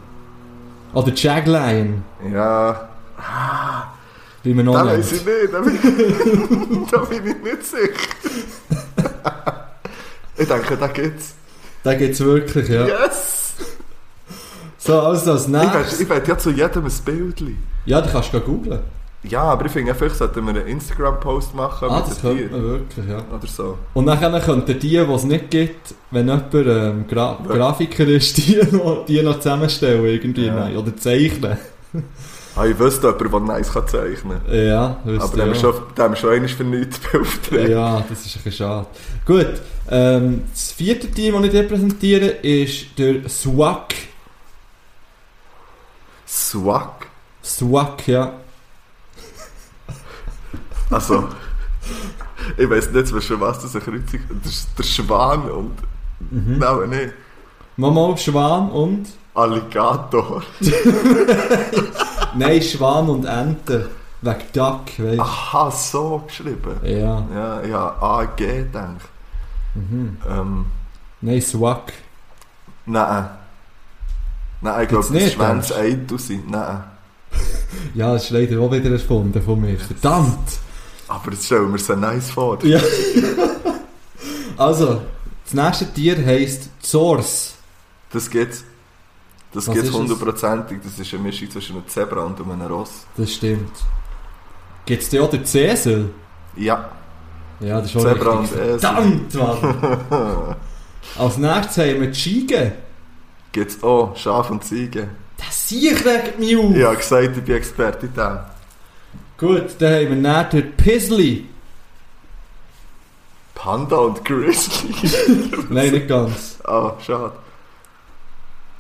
Oder Jaglion, Ja, wie man noch da nennt. weiß ich nicht. Da bin, da bin ich nicht sicher. ich denke, da gibt's. Den gibt es wirklich, ja. Yes! So, also will, nächstes... ich will ja zu jedem ein Bildchen. Ja, du kannst gehen googlen. Ja, aber ich finde, vielleicht sollten wir einen Instagram-Post machen Ah, mit das könnte man wirklich, ja. Oder so. Und dann könnten die, die es nicht gibt, wenn jemand ähm, Gra Ja. Grafiker ist, die noch, die noch zusammenstellen irgendwie. Ja. Nein. Oder zeichnen. Ah, ich wüsste jemanden, der nice kann zeichnen kann. Ja, wisst Aber den wir ja. schon, haben wir schon einmal für nichts beauftragt. Ja, das ist ein bisschen schade. Gut, ähm, das vierte Team, das ich dir präsentiere, ist der Swag. Swag. Swag, ja. Also, ich weiß nicht zwischen was das eine Kreuzung ist der Schwan und. Mhm. Nein, nicht. Mama, Schwan und... Alligator. Nein, Schwan und Ente. Wegen Duck, weißt du. Aha, so geschrieben. Ja. Ja, ja, AG denke Mhm. ich. Ähm, Nein, Swag. nein. Nein, ich glaube, das denkst Eitu sind. Nein. Ja, das ist leider auch wieder erfunden von mir. Verdammt! Aber jetzt stellen wir es so nice vor. Ja. also, das nächste Tier heisst Zors. Das gibt's. Das es? hundertprozentig. Das ist eine Mischung zwischen einem Zebra und einem Ross. Das stimmt. Gibt es dir auch den Cäsel? Ja. Ja, das ist auch Zebra richtig. und Esel. Verdammt, Mann! Als nächstes haben wir die Schiege. Gibt's auch Schaf und Ziege. Das Sieg regt mich auf! Ich habe gesagt, ich bin Experte in dem. Gut, dann haben wir dann den Pizzly. Panda und Grizzly. Nein, nicht ganz. Ah, schade.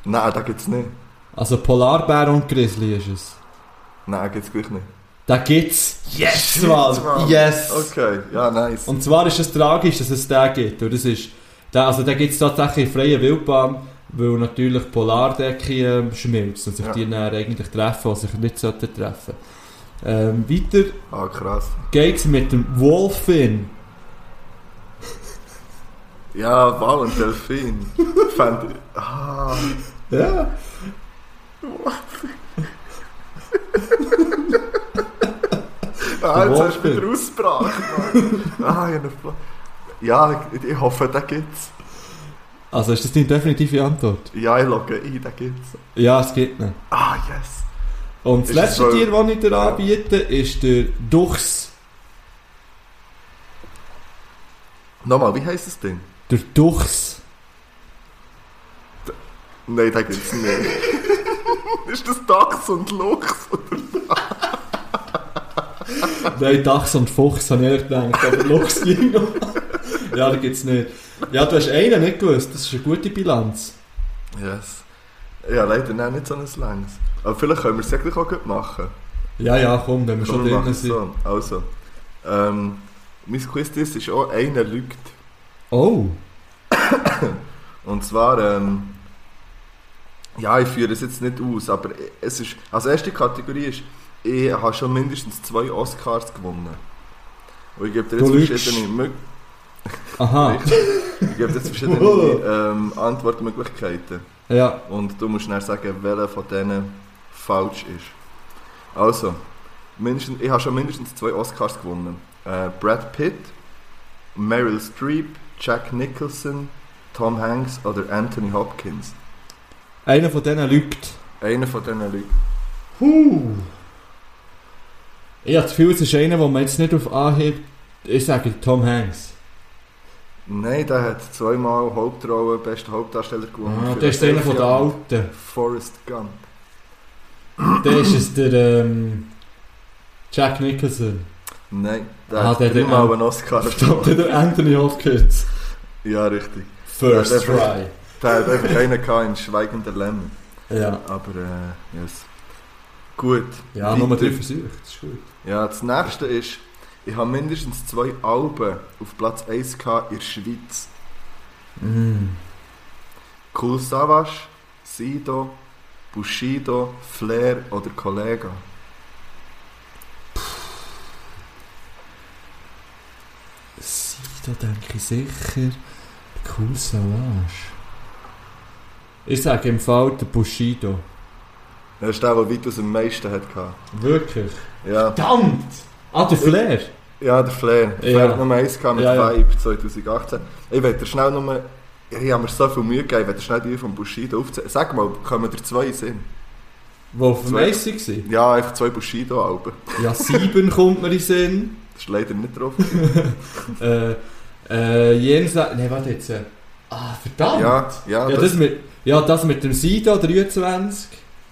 Nein, den gibt's nicht. Also Polarbär und Grizzly ist es. Nein, gibt's gleich nicht. Da gibt's. Yes, Shit, Mann! Mann. Yes! Okay, ja, nice. Und zwar ist es tragisch, dass es den gibt. Und das ist, der, also den gibt es tatsächlich in freier Wildbahn, weil natürlich die Polardecke ähm, schmilzt und sich Ja. die dann eigentlich treffen, was sich nicht sollten treffen. Ähm, weiter Ah, krass. geht es mit dem Wolfin. Ja, wow, ein Delfin. Fand ich. Ah. Ja. Ah, jetzt hast du wieder ausgebracht, Mann. ah, ich hab Ja, ich, hoffe, den gibt's. Also ist das deine definitive Antwort? Ja, ich logge ein, den gibt's. Ja, es gibt ihn. Ah, yes. Und das letzte Tier, das ich dir anbiete, ist der Duchs. Nochmal, wie heisst das Ding? Der Duchs. Nein, den gibt's nicht. ist das Dachs und Luchs? Nein, Dachs und Fuchs habe ich gedacht, aber Luchs ging noch. Ja, da gibt es nicht. Ja, du hast einen nicht gewusst, das ist eine gute Bilanz. Yes. Ja, leider nein, nicht so ein langes. Aber vielleicht können wir es ja gleich auch gut machen. Ja, ja, komm, wenn wir schon Komm, wir drin sind. so. Also, ähm, mein Quiz ist auch «Einer lügt». Oh, Und zwar, ähm, ja, ich führe es jetzt nicht aus, aber es ist, also erste Kategorie ist, ich habe schon mindestens zwei Oscars gewonnen. Und ich gebe dir jetzt Du verschiedene, Mö aha. ich gebe dir jetzt verschiedene ähm, Antwortmöglichkeiten. Ja, Und du musst dann sagen, welcher von denen falsch ist. Also, mindestens, ich habe schon mindestens zwei Oscars gewonnen. Äh, Brad Pitt, Meryl Streep, Jack Nicholson, Tom Hanks oder Anthony Hopkins. einer von denen lügt. Einer von diesen Leuten. Huh. Ich habe das Gefühl, es ist einer, den man jetzt nicht auf Anhieb... Ich sage Tom Hanks. Nein, der hat zweimal Hauptrolle, beste Hauptdarsteller gewonnen. Ah, der ist einer von den. Alten. Forrest Gump. Der ist es der ähm, Jack Nicholson. Nein, der Ah, hat der- dreimal einen Oscar gewonnen. der Anthony Hopkins. Ja, richtig. First der- try. Der hat einfach einen gehabt in Schweigender Lämmer. Ja. Aber, äh, yes. Gut. Ja, weiter. 3 Versuche, das ist gut. Ja, das nächste ist, ich habe mindestens zwei Alben auf Platz 1 gehabt in der Schweiz. Mm. Cool Savage, Sido, Bushido, Flair oder Kollega. Sido denke ich sicher. Cool Savage. Ich sage im Fall der Bushido. Das ist der, der weitaus am meisten hat gehabt. Wirklich? Ja, Verdammt! Ah, der Flair? ja der Flair. Der Ja. Flair hat Nummer 1 gehabt mit Ja, ja. Vibe 2018. Ich dir schnell nur... Ich habe mir so viel Mühe gegeben, will dir schnell die von Bushido aufzählen. Sag mal, kommen dir zwei Sinn? Wo auf dem Eis war? Ja, einfach zwei Bushido-Alben. Ja, 7 kommt mir in Sinn. Das ist leider nicht drauf. Äh, äh, jenseits... Nein, warte jetzt. äh, Ah, verdammt! ja, ja, Ja, das, das mit, ja, das mit dem Sido 23.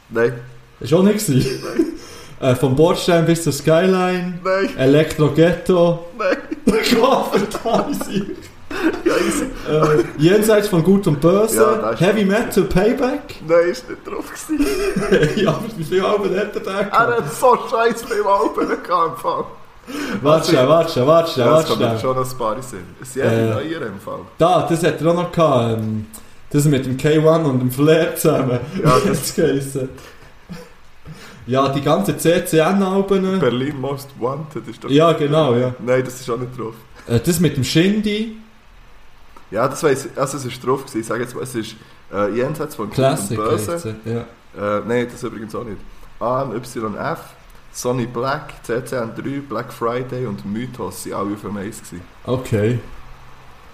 Nein, Das war auch nicht. gewesen. äh, vom Bordstein bis zur Skyline. nein, Elektro Ghetto. nein. Gott, verdammt. Ja, easy. äh, jenseits von Gut und Böse. Ja, Heavy Metal Payback. Nein, ist nicht drauf gewesen. ja, aber wie viele Alben hat er da Er hat so scheiß viele Alben gehabt. Warte warte warte Ja, warte mir schnell. schon ein paar Sinn. Es sind Äh. äh, neuer im Fall. Da, das hat er auch noch gehabt. ähm, Das mit dem K1 und dem Flair zusammen. Ja, das das- geheißen. Ja, die ganzen CCN-Alben. Berlin Most Wanted ist doch... Ja, genau, ja. Nein, das ist auch nicht drauf. Äh, Das mit dem Shindy. Ja, das weiss ich. Also es ist drauf gewesen. Ich sage jetzt mal, es ist äh, jenseits von Classic. und Böse. Ja. Äh, nein, das übrigens auch nicht. AMYF, Sonny Black, CCN3, Black Friday und Mythos sind alle auf dem Eis gewesen. Okay.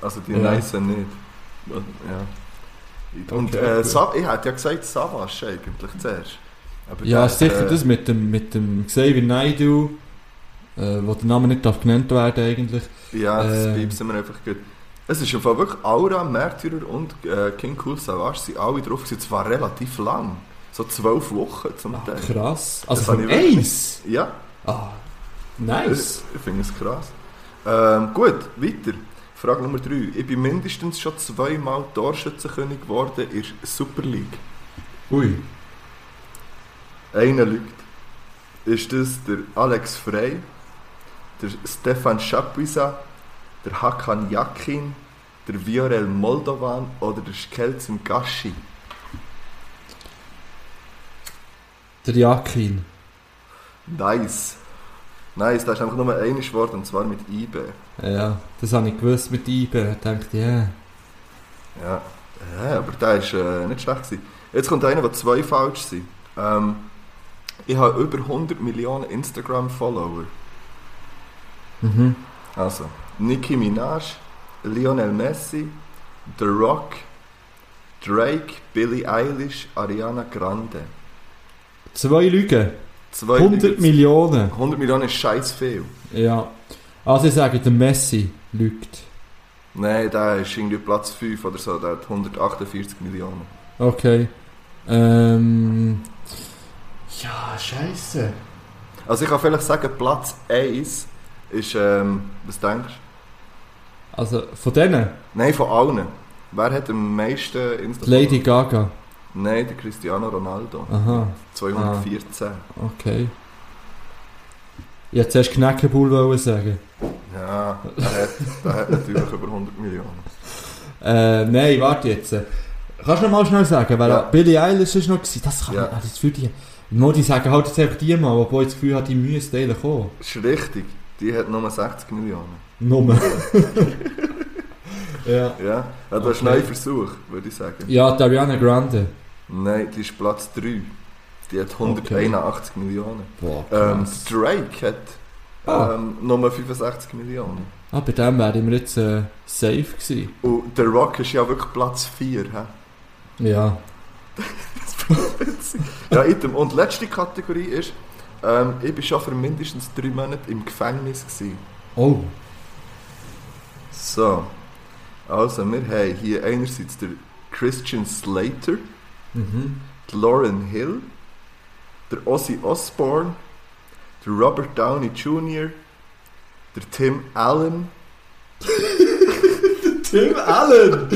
Also die Ja. nice nicht. Ja. Und Okay, äh. Sa ich hätte ja gesagt Savas eigentlich zuerst. Aber Ja, der, sicher äh, das mit dem, mit dem Xavier Naidoo, äh, wo der Name nicht darf genannt werden eigentlich. Ja, das Ähm. piepsen wir einfach gut. Es ist Fall wirklich Aura, Märtyrer und äh, King Cool Savage sind alle drauf gewesen. Zwar relativ lang. So zwölf Wochen zum Ah, Teil. krass. Also Das von Ace? Ja, Ah, nice. ich, ich finde es krass. Ähm, gut, weiter. Frage Nummer 3. Ich bin mindestens schon zweimal Torschützenkönig geworden in der Super League. Ui. Einer lügt. Ist das der Alex Frey, der Stefan Chapuisa, der Hakan Yakin, der Viorel Moldovan oder der Skelzen Gashi? Der Jakin. Nice. Nice, da ist einfach nur ein Wort und zwar mit IB. Ja, das habe ich gewusst mit IBE. Ich dachte, ja. Ja, ja aber der ist äh, nicht schlecht gewesen. Jetzt kommt einer, der zwei falsch sind. Ähm, ich habe über 100 Millionen Instagram-Follower. Mhm. Also, Nicki Minaj, Lionel Messi, The Rock, Drake, Billie Eilish, Ariana Grande. Zwei Lügen. Zwei 100 Millionen. Millionen. 100 Millionen ist scheiß viel. Ja. Also ich sage, der Messi lügt. Nein, der ist irgendwie Platz 5 oder so, der hat 148 Millionen. Okay. Ähm. Ja, scheiße. Also ich kann vielleicht sagen, Platz 1 ist, ähm, was denkst du? Also von denen? Nein, von allen. Wer hat am meisten Insta? Lady Gaga. Nein, der Cristiano Ronaldo. Aha, 214. okay. Ich hätte zuerst Knäckebull sagen. Ja, der hat, der hat natürlich über 100 Millionen. Äh, nein, warte jetzt. Kannst du noch mal schnell sagen, wer Ja. Billie Eilish ist noch gewesen? Das kann Ja. ich, ah, das für die... No, die sagen halt jetzt einfach die mal, obwohl ich das Gefühl habe, die müssen eigentlich kommen. Das ist richtig. Die hat nur 60 Millionen. Nummer. ja. Ja, ist Okay. ein neuer Versuch, würde ich sagen. Ja, die Ariana Grande. Nein, die ist Platz 3. Die hat 181 Millionen. Boah, Ähm. Drake hat Ah. ähm, nur 65 Millionen. Ah, bei dem wäre ich mir jetzt äh, safe gewesen. Und The Rock ist ja wirklich Platz 4. He? Ja. Ja, item. Und die letzte Kategorie ist, ähm, ich war schon für mindestens drei Monate im Gefängnis. Gewesen. Oh. So. Also, wir haben hier einerseits der Christian Slater, Mhm. Lauren Hill, der Ozzy Osbourne, der Robert Downey Jr., der Tim Allen, Tim Allen!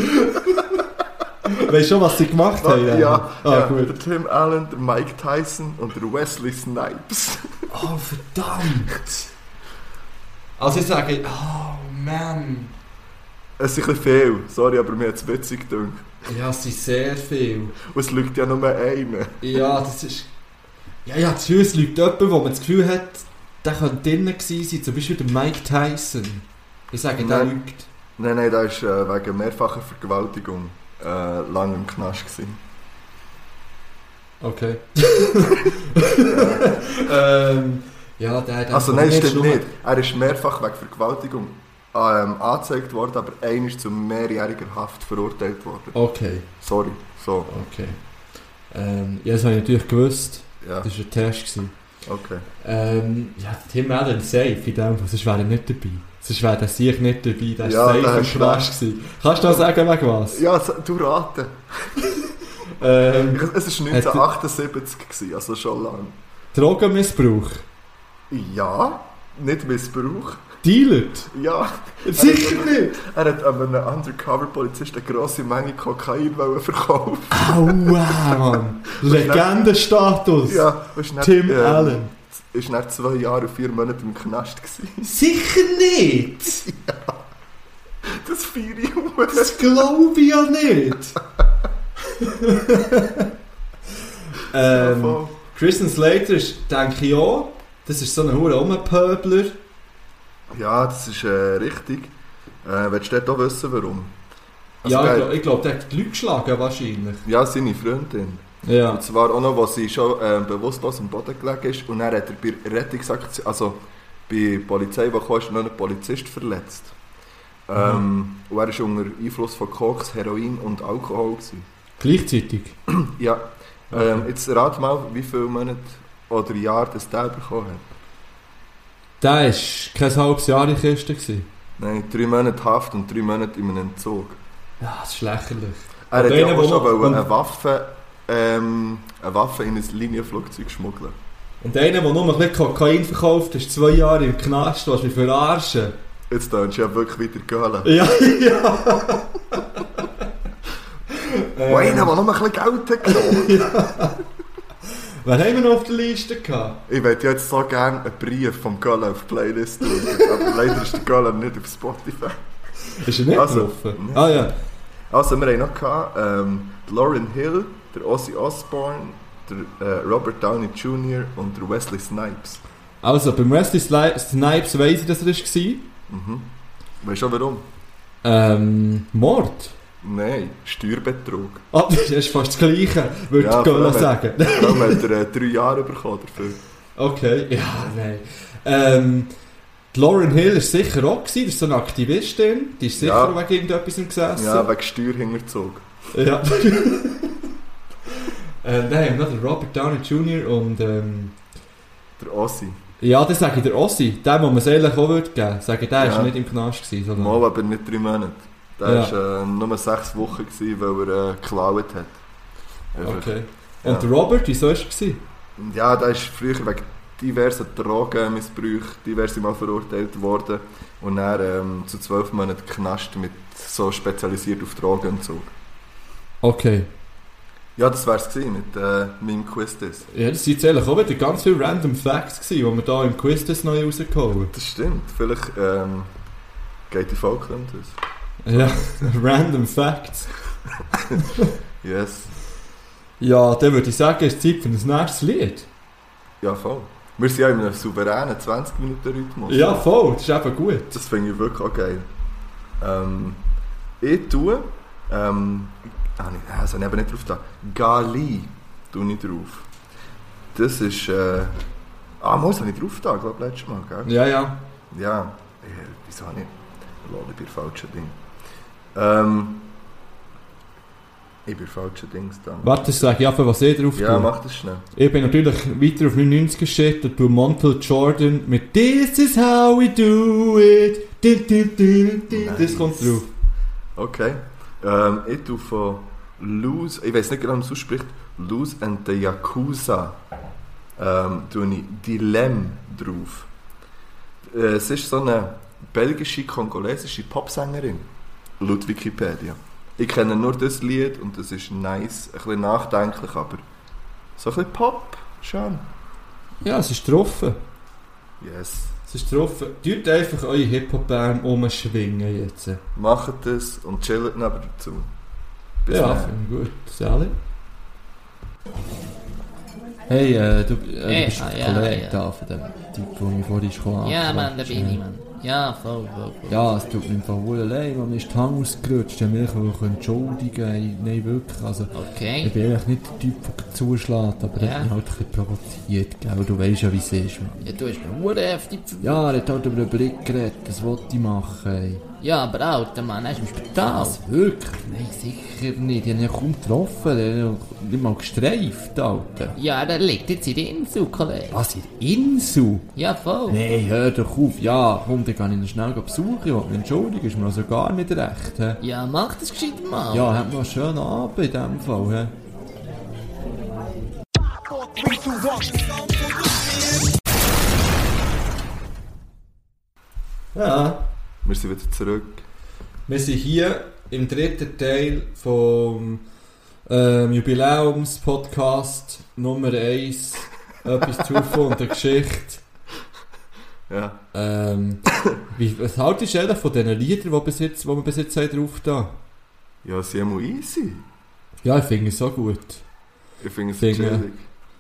Weißt du schon, was sie gemacht haben? ja, Ah, ja, der Tim Allen, der Mike Tyson und der Wesley Snipes. Oh, verdammt! Also ich sage, oh Mann. Es ist ein bisschen viel, sorry, aber mir hat es witzig gedacht. Ja, es sind sehr viel. Und es liegt ja nur einer. Ja, das ist... Ja, ja, Gefühl, es liegt jemand, wo man das Gefühl hat, der könnte drinnen gewesen sein. Zum Beispiel der Mike Tyson. Ich sage, der Nein. lügt. Nein, nein, der war äh, wegen mehrfacher Vergewaltigung äh, lange im Knast. Gewesen. Okay. ähm, ja, der... der Also nein, stimmt nicht. Er ist mehrfach wegen Vergewaltigung ähm, angezeigt worden, aber einer ist zu mehrjähriger Haft verurteilt worden. Okay, Sorry, so, okay. Ähm, ja, das habe ich natürlich gewusst. ja, Das war ein Test. Gewesen. okay. Ähm, ja, Tim Allen safe in dem Fall, sonst wäre er nicht dabei. Sonst wäre der sicher nicht dabei, der Ja, war da safe Knast gewesen. Kannst du noch sagen, wegen was? Ja, du raten. Ähm, Es war 1978, gewesen, also schon lang. Drogenmissbrauch. Ja, nicht Missbrauch. Dealert. Ja, Sicher nicht. er hat einem Undercover-Polizist eine grosse Menge Kokain verkaufen. Aua, Mann. Legendenstatus. Ja, dann, Tim ähm, Allen. Ist nach zwei Jahren und vier Monaten im Knast gewesen. Sicher nicht. Das feiere ich. Das glaube ich ja nicht. Ja, ähm. Christian Slater ist, denke ich auch, das ist so ein hoher Umpöbler. Ja, das ist äh, richtig. Äh, willst du dort auch wissen, warum? Also, ja, ich geil. glaube, glaub, der hat die Leute geschlagen wahrscheinlich. Ja, seine Freundin. Ja. Und zwar auch noch, wo sie schon äh, bewusstlos am Boden gelegen ist. Und dann hat er bei Rettungsaktion, also bei der Polizei, die kam, ist noch ein Polizist verletzt. Ähm, und er war unter Einfluss von Koks, Heroin und Alkohol. Gewesen. Gleichzeitig. Ja, ähm, Okay. jetzt rat mal, wie viele Monate oder Jahre das der bekommen hat. Der war kein halbes Jahr in der Kiste. gewesen. Nein, drei Monate Haft und drei Monate in einem Entzug. Ja, das ist lächerlich. Er Und hat ja auch der schon wollen und- eine Waffe, ähm, eine Waffe in ein Linienflugzeug schmuggeln. Und einer, der nur ein bisschen Kokain verkauft, ist zwei Jahre im Knast. Hast mich verarschen. Jetzt tönst du ja wirklich wieder Göhlen. Ja, ja. Ähm. einer, der noch ein bisschen Geld hat genommen. Wen haben wir noch auf der Liste gehabt? Ich würde jetzt so gerne einen Brief vom Göhlen auf die Playlist tun. Aber leider ist der Göhlen nicht auf Spotify. Ist er nicht Also, ja. Ah ja. Also, wir haben noch gehabt, ähm, Lauren Hill, der Ozzy Osbourne, der äh, Robert Downey Jr. und der Wesley Snipes. Also, beim Wesley Snipes weiss ich, dass er war. Mhm. Weißt du auch warum? Ähm, Mord. Nein, Steuerbetrug. Ah, das ist fast das Gleiche, würde Ja, ich sagen. Vor allem hat er äh, drei Jahre bekommen dafür. Okay, ja, nein. Ähm, die Lauren Hill war sicher auch, gewesen, das ist so eine Aktivistin, die ist sicher Ja. wegen irgendetwas gesessen. Ja, wegen Steuerhinterzug. Ja. äh, dann haben wir noch Robert Downey Jr. und ähm, Der Ossi. ja, dann sage ich der Ossi, der, den man es ehrlich auch würde geben, sage ich, der Ja. war nicht im Knast. Gewesen, sondern Mal aber nicht drei Monate. Der war äh, nur sechs Wochen, gewesen, weil er äh, geklaut hat. Einfach. Okay. Und Ja. Robert, wieso war er? Und Ja, der ist früher wegen diverser Drogenmissbrauch diverse Mal verurteilt worden und dann ähm, zu zwölf Monaten Knast mit so spezialisiert auf Drogenentzug. Okay. Ja, das wär's gewesen mit äh, meinem Quiz. -Diss. Ja, das sind ehrlich auch wieder ganz viele random Facts gewesen, die wir da im Quiz das neu rausgeholt Das stimmt. Vielleicht ähm, geht die Folge um das. Ja, random Facts. Yes. Ja, dann würde ich sagen, es ist Zeit für ein nächstes Lied. Ja, voll. Wir sind ja in einem souveränen 20-Minuten-Rhythmus. Ja, voll, das ist eben gut. Das finde ich wirklich auch geil. Ähm, ich tue, ähm, ah, nee, das habe ich eben nicht drauf da. Gali tue ich drauf. Das ist, äh, ah, muss habe ich drauf da, glaube ich, letztes Mal, gell? Ja, ja. Ja, äh, wieso habe ich, lol, ich bin falscher Ding. Ähm, ich bin falscher Dings da. Warte, sage ich einfach, was ich drauf Ja, tue. mach das schnell. Ich bin natürlich weiter auf 99 shit und tue Montel Jordan mit This is how we do it. Din. Das Nice. kommt drauf. Okay. Ähm, ich tue von Lose, ich weiß nicht genau, wie man es ausspricht, Lose and the Yakuza ähm, tue ich Dilemme drauf. Äh, es ist so eine belgische, kongolesische Popsängerin, laut Wikipedia. Ich kenne nur das Lied und das ist nice, ein bisschen nachdenklich, aber so ein bisschen Pop, schön. Ja, es ist getroffen. Yes. Es ist getroffen. Tut einfach eure Hip-Hop-Band umschwingen jetzt. Macht das und chillt neben dazu. Bis ja, dann. finde ich gut. Sally? Hey, äh, du, äh, du bist ah, der ja, Kollege ja. da von dem Typ, der mich vorhin schon Ja, Mann, da bin ich, Mann. Ja, voll, voll, voll. Ja, es tut mir einfach wohl leid, man ist die Hand ausgerutscht. Ich mich auch entschuldigen Nein, wirklich. Also, ich Okay. bin eigentlich nicht der Typ, der zuschlägt, aber er Ja. hat mich halt ein bisschen provoziert, gell? Du weißt ja, wie es ist, man. Ja, du hast mir hure heftig Ja, er hat halt über den Blick geredet, das wollte ich machen, ey. Ja, aber Alter, Mann, er ist im Spital. Was, wirklich? Nein, sicher nicht. Die haben ihn kaum getroffen, der hat ihn nicht mal gestreift, Alter. Ja, der liegt jetzt in der Insel, Kollege. Was, in der Insel? Ja, voll. Nein, hör doch auf. Ja, komm, dann kann ich ihn schnell besuchen. Ich will mich entschuldigen, ist mir also gar nicht recht. He? Ja, mach das gescheit mal. Ja, hat noch einen schönen Abend in dem Fall. He? Ja, Wir sind wieder zurück. wir sind hier im dritten Teil vom ähm, Jubiläumspodcast Nummer 1. Etwas zu von der Geschichte. Ja. Ähm, wie, was haltest du eigentlich von diesen Liedern, die, bis jetzt, die wir bis jetzt haben drauf da? Ja, sie haben easy. Ja, ich finde es so gut. Ich finde es Finde- chillig.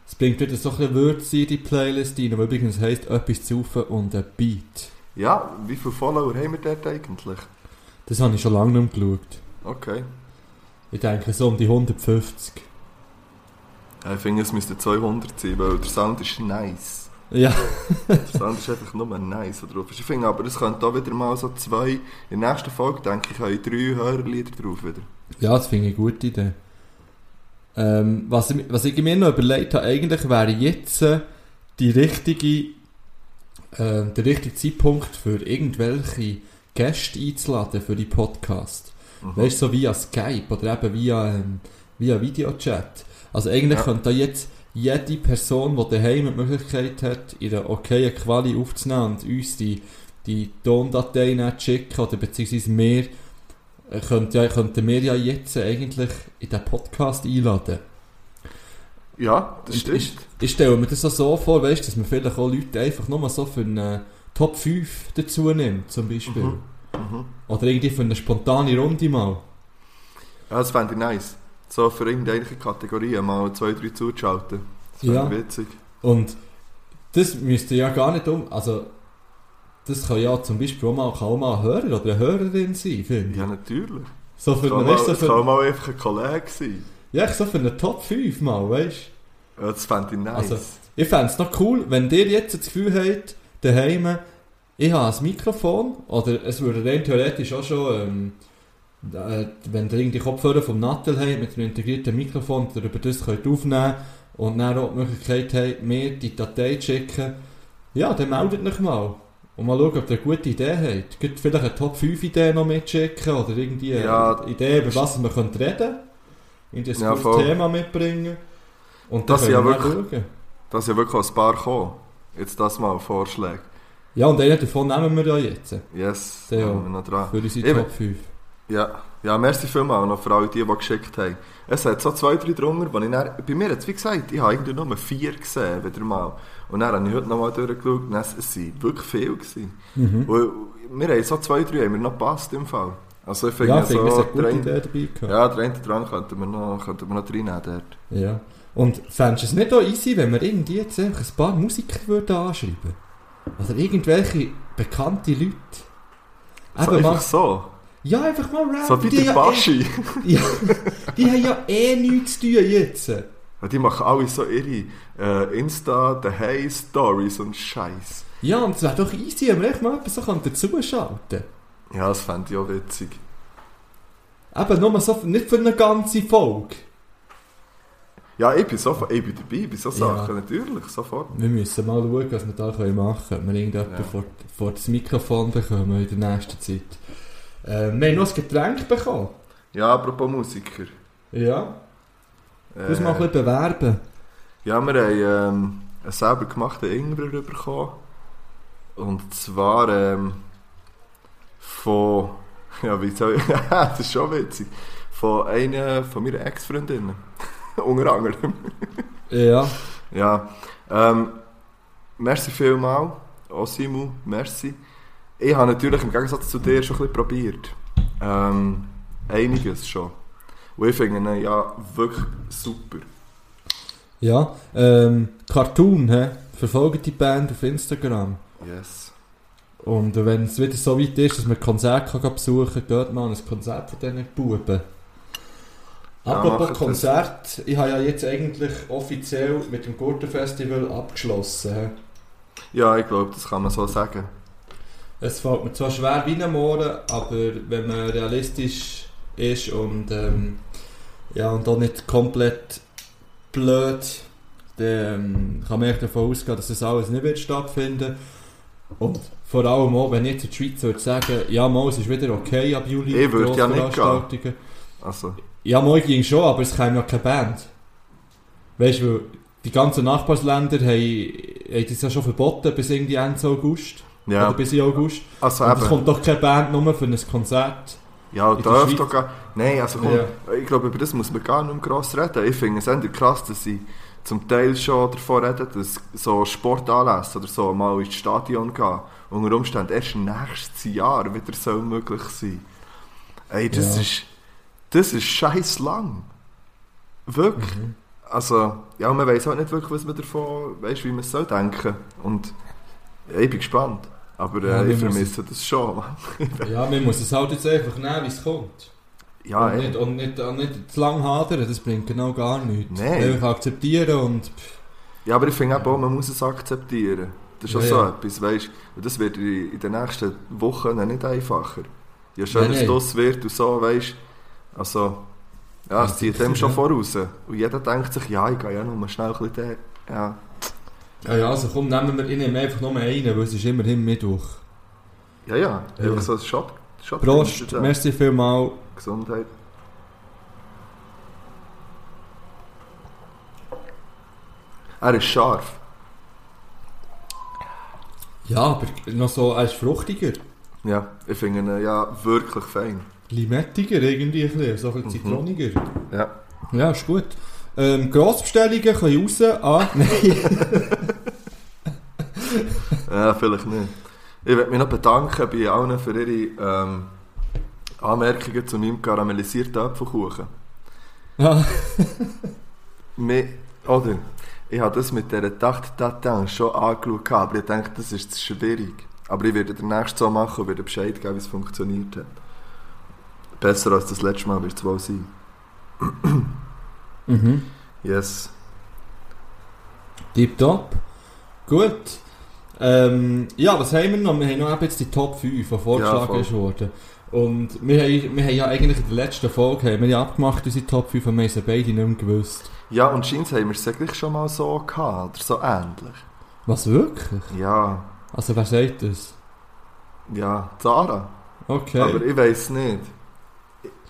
Es bringt wieder so ein bisschen Würze in die Playlist rein, die übrigens heisst «Etwas zu und ein Beat». Ja, wie viele Follower haben wir dort eigentlich? Das habe ich schon lange nicht mehr geschaut. Okay. Ich denke so um die 150. Ja, ich finde, es müsste 200 sein, weil der Sound ist nice. Ja, Der Sound ist einfach nur nice, was drauf ist. Ich finde aber, es könnte auch wieder mal so zwei... In der nächsten Folge, denke ich, habe ich drei Hörerlieder drauf wieder. ja das finde ich eine gute Idee. Ähm, was, ich, was ich mir noch überlegt habe, eigentlich wäre jetzt die richtige, äh, der richtige Zeitpunkt für irgendwelche Gäste einzuladen für die Podcast. Mhm. Weißt du, so via Skype oder eben via, ähm, via Videochat. Also eigentlich Ja. könnte da jetzt jede Person, die daheim die Möglichkeit hat, ihre okaye Quali aufzunehmen und uns die, die Tondatei dann zu schicken oder beziehungsweise mehr, äh, könnte ja, könnten wir ja jetzt eigentlich in den Podcast einladen. Ja, das stimmt. Ich, ich stelle mir das auch so vor, weißt, dass man vielleicht auch Leute einfach nur so für eine Top 5 dazu nimmt, zum Beispiel. Mhm. Mhm. Oder irgendwie für eine spontane Runde mal. Ja, das fände ich nice. So für irgendeine Kategorie mal zwei, drei zuzuschalten. Das fände Ja. ich witzig. Und das müsste ja gar nicht um. Also, das kann ja zum Beispiel auch mal, kann auch mal ein Hörer oder eine Hörerin sein, finde ich. Ja, natürlich. So für Kann eine, mal, so es kann für, mal einfach ein Kollege sein. Ja, so für eine Top 5 mal, weißt Ja, das fände ich nice. Also, Ich fände es noch cool, wenn ihr jetzt das Gefühl habt, daheim, ich habe ein Mikrofon, oder es würde rein theoretisch auch schon, ähm, äh, wenn ihr irgendwie Kopfhörer vom Nattel habt, mit einem integrierten Mikrofon, ihr über das könnt aufnehmen und dann auch die Möglichkeit habt, mir die Datei zu schicken, ja, dann meldet euch mal. Und mal schauen, ob ihr eine gute Idee habt. Könnt vielleicht eine Top 5 Idee noch mitschicken oder irgendwie Ja, eine Idee, über was wir können reden Irgendwie ein Ja, voll. Thema mitbringen. Und dann Das können ja wir dann wirklich- schauen. Da sind ja wirklich ein paar gekommen. Jetzt das mal Vorschläge. Ja, und einen davon nehmen wir ja jetzt. Yes, ja. haben wir noch dran. Für unsere Eben. Top 5. Ja, ja merci vielmals noch für alle, die, die geschickt haben. Es hat so zwei, drei drunter, wo ich dann, bei mir jetzt, wie gesagt, ich habe irgendwie nur vier gesehen, wieder mal. Und dann habe ich heute nochmal durchgeschaut und es es waren wirklich viele. Gewesen. Mhm. Und wir haben so zwei, drei haben wir noch gepasst im Fall. Also ich finde Ja, finde, es so, eine gute Idee dabei gehabt. ja, eine dran könnten wir noch, könnten wir noch reinnehmen dort. Ja. Und fändest du es nicht auch easy, wenn wir irgendwie jetzt einfach ein paar Musiker würden anschreiben Oder irgendwelche bekannte Leute? So, Eben mal, einfach so. ja, einfach mal rap. So wie die, der Baschi. eh, ja, die haben ja eh nichts zu tun jetzt. Die machen alle so ihre äh, Insta, The Hey Stories und Scheiß. Ja, und es wäre doch easy, wenn wir echt mal etwas so dazuschalten Ja, das fände ich auch witzig. Eben nur so, nicht für eine ganze Folge. Ja, ich bin, sofort, ich bin dabei, bei so Ja. Sachen, natürlich, sofort. Wir müssen mal schauen, was wir da machen können. Ob wir irgendjemanden Ja. vor, vor das Mikrofon bekommen in der nächsten Zeit. Äh, wir haben noch ein Getränk bekommen. Ja, apropos Musiker. Ja. Äh, Muss mal ein bisschen bewerben. ja, wir haben ähm, einen selber gemachten Ingwer bekommen. Und zwar ähm, von, ja, wie soll ich, das ist schon witzig, Von einer von meiner Ex-Freundinnen. Unter anderem. Ja. Ja. Ähm, merci vielmal. Osimu, merci. Ich habe natürlich im Gegensatz zu dir schon ein bisschen probiert. Ähm, einiges schon. Und ich finde ihn ja wirklich super. Ja. Ähm, Cartoon, hä? Verfolgt die Band auf Instagram. Yes. Und wenn es wieder so weit ist, dass man Konzerte kann besuchen kann, geht mal ein Konzert von diesen Buben. Ja, Apropos. Konzert, ich habe ja jetzt eigentlich offiziell mit dem Gurtenfestival abgeschlossen. Ja, ich glaube, das kann man so sagen. Es fällt mir zwar schwer wie ein Mohren, aber wenn man realistisch ist und, ähm, ja, und auch nicht komplett blöd, dann ähm, kann man echt davon ausgehen, dass das alles nicht wird stattfinden Und vor allem auch, wenn jetzt in der Schweiz würde sagen, ja, mal, es ist wieder okay ab Juli. Ich würde ja nicht Grossveranstaltungen. Also, Ja, mal ging schon, aber es käme ja keine Band. Weißt du, die ganzen Nachbarländer haben, haben das ja schon verboten bis irgendwie Ende August. ja. Oder bis in August. Also Und es kommt doch keine Band nur für ein Konzert. Ja, darf doch gar... Nein, also komm, Ja. ich glaube, über das muss man gar nicht mehr gross reden. Ich finde es eher krass, dass sie zum Teil schon davon reden, dass so Sportanlässe oder so mal ins Stadion gehen unter Umständen erst nächstes Jahr wieder soll möglich sein. Ey, das Ja. ist... Das ist scheiß lang. Wirklich. Mhm. Also, ja, man weiß auch nicht wirklich, was man davon... Weißt, wie man es soll denken. Und ja, ich bin gespannt. Aber äh, Ja, ich vermisse das schon. Ja, man muss es halt jetzt einfach nehmen, wie es kommt. Ja, und, ey. nicht, und, nicht, und nicht zu lang hadern, das bringt genau gar nichts. Nein. Einfach akzeptieren und... Ja, aber ich finde auch, man muss es akzeptieren. Das ist Ja, so ja. etwas, weißt du. Das wird in den nächsten Wochen nicht einfacher. Je schöner Nein, es nein. das wird und so, weißt du. Also, ja, es Ja, zieht dem schon ja. voraus. Und jeder denkt sich, ja, ich gehe ja nur mal schnell ein bisschen den. Ja, Ja, ja, also komm, nehmen wir ich nehme einfach nur einen, weil es ist immerhin Mittwoch. ja, ja. Ja. so ein Shot. Shot Prost, merci vielmals. Gesundheit. Er ist scharf. Ja, aber noch so, er ist fruchtiger. Ja, ich finde ihn ja wirklich fein. Limettiger irgendwie ein bisschen, so ein bisschen Mhm. zitroniger. Ja. Ja, ist gut. Ähm, Grossbestellungen können raus an... Nein. Ja, vielleicht nicht. Ich möchte mich noch bedanken bei allen für ihre ähm, Anmerkungen zu meinem karamellisierten Apfelkuchen. Ja. Mir, oder, ich habe das mit dieser Tarte Tatin schon angeschaut, aber ich denke, das ist zu schwierig. Aber ich werde den nächsten so machen und werde Bescheid geben, wie es funktioniert hat. Besser als das letzte Mal wird es wohl sein. mhm. Yes. Tipptopp. Gut. Ähm, ja, was haben wir noch? Wir haben noch jetzt die Top 5, die Ja, vorgeschlagen ist worden. Und wir haben, wir haben ja eigentlich in der letzten Folge haben wir ja abgemacht, unsere Top 5, und wir haben beide nicht mehr gewusst. Ja, und scheint haben wir es eigentlich schon mal so gehabt, oder so ähnlich. Was, wirklich? Ja, Also, wer sagt das? ja, Zara. Okay. Aber ich weiß nicht.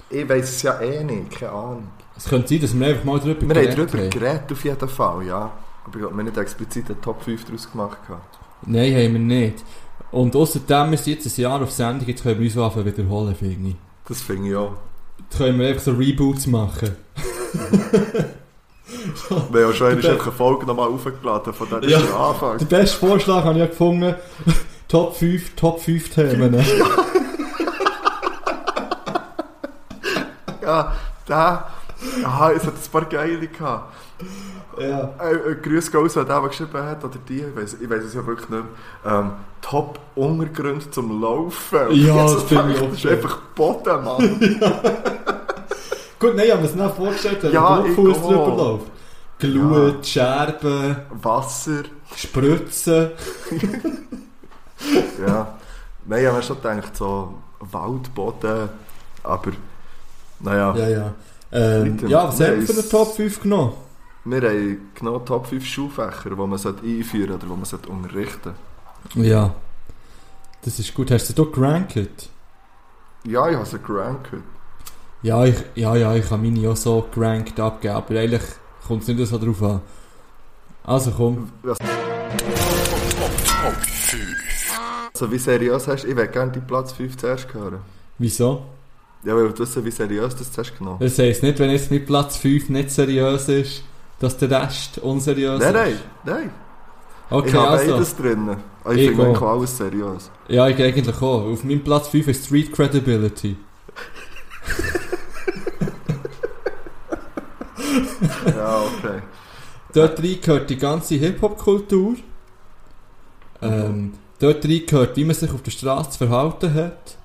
Ich, ich weiß es ja eh nicht, keine Ahnung. es könnte sein, dass wir einfach mal drüber Wir haben geredet darüber geredet, auf jeden Fall, ja. Aber ich habe mir nicht explizit eine Top 5 daraus gemacht. gehabt. Nein, haben wir nicht. Und außerdem ist jetzt ein Jahr auf Sendung, jetzt können wir uns anfangen wiederholen, finde ich. Das finde ich auch. Jetzt können wir einfach so Reboots machen. Wir haben ja schon eine Folge nochmal aufgeladen, von der Ja. ist der Anfang. Der beste Vorschlag habe ich ja gefunden. Top 5, Top 5 Themen. Ja, der... Aha, es hat ein paar geile gehabt. Ja. Äh, äh, Grüß raus an den, der geschrieben hat, oder die, ich weiß ich weiss es ja wirklich nicht mehr. Ähm, Top-Untergrund zum Laufen. Ja, das das finde ich Das auch ist schön. einfach Boden, Mann. Gut, nein, mir es nicht vorgestellt, wenn Ja, ich Fuß drüber läuft. Glut, Scherben, Wasser. Spritzen. Ja. Nein, ich habe schon gedacht, so Waldboden, aber naja, Ja, ja. Ähm, ja, was haben wir für es- Top 5 genommen? Wir haben genau Top 5 Schulfächer, die man sollte einführen oder die man sollte unterrichten Ja. Das ist gut. Hast du da gerankt? Ja, ich habe sie gerankt. Ja, ich, ja, ja, ich habe meine auch so gerankt abgegeben, aber eigentlich kommt es nicht so drauf an. Also komm. Also wie seriös hast du? Ich würde gerne die Platz 5 zuerst hören. Wieso? Ja, weil du wissen, wie seriös das hast genommen. Das heisst nicht, wenn jetzt mit Platz 5 nicht seriös ist, dass der Rest unseriös Nein, ist. nein, nein. Okay, ich habe also. beides drin. Ich, Ich finde wirklich alles seriös. Ja, ich eigentlich auch. Auf meinem Platz 5 ist Street Credibility. Ja, okay. Dort rein gehört die ganze Hip-Hop-Kultur. Ähm, dort rein gehört, wie man sich auf der Straße zu verhalten hat.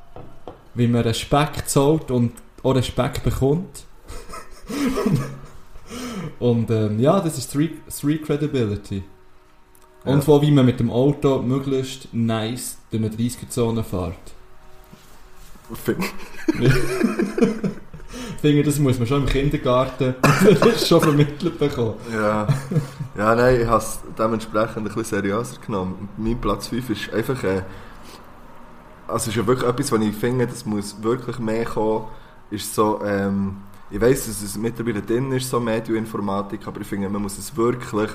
Wie man Respekt zollt und auch Respekt bekommt. und ähm, ja, das ist Street, Street Credibility. Und Ja. wo wie man mit dem Auto möglichst nice durch eine 30er-Zone fährt. Ich finde, das muss man schon im Kindergarten schon vermittelt bekommen. Ja. ja, nein, ich habe es dementsprechend ein bisschen seriöser genommen. Mein Platz 5 ist einfach. Äh, also es ist ja wirklich etwas, was ich finde, das muss wirklich mehr kommen. Ist so, ähm, ich weiss, dass es mittlerweile drin ist, so Medieninformatik, aber ich finde, man muss es wirklich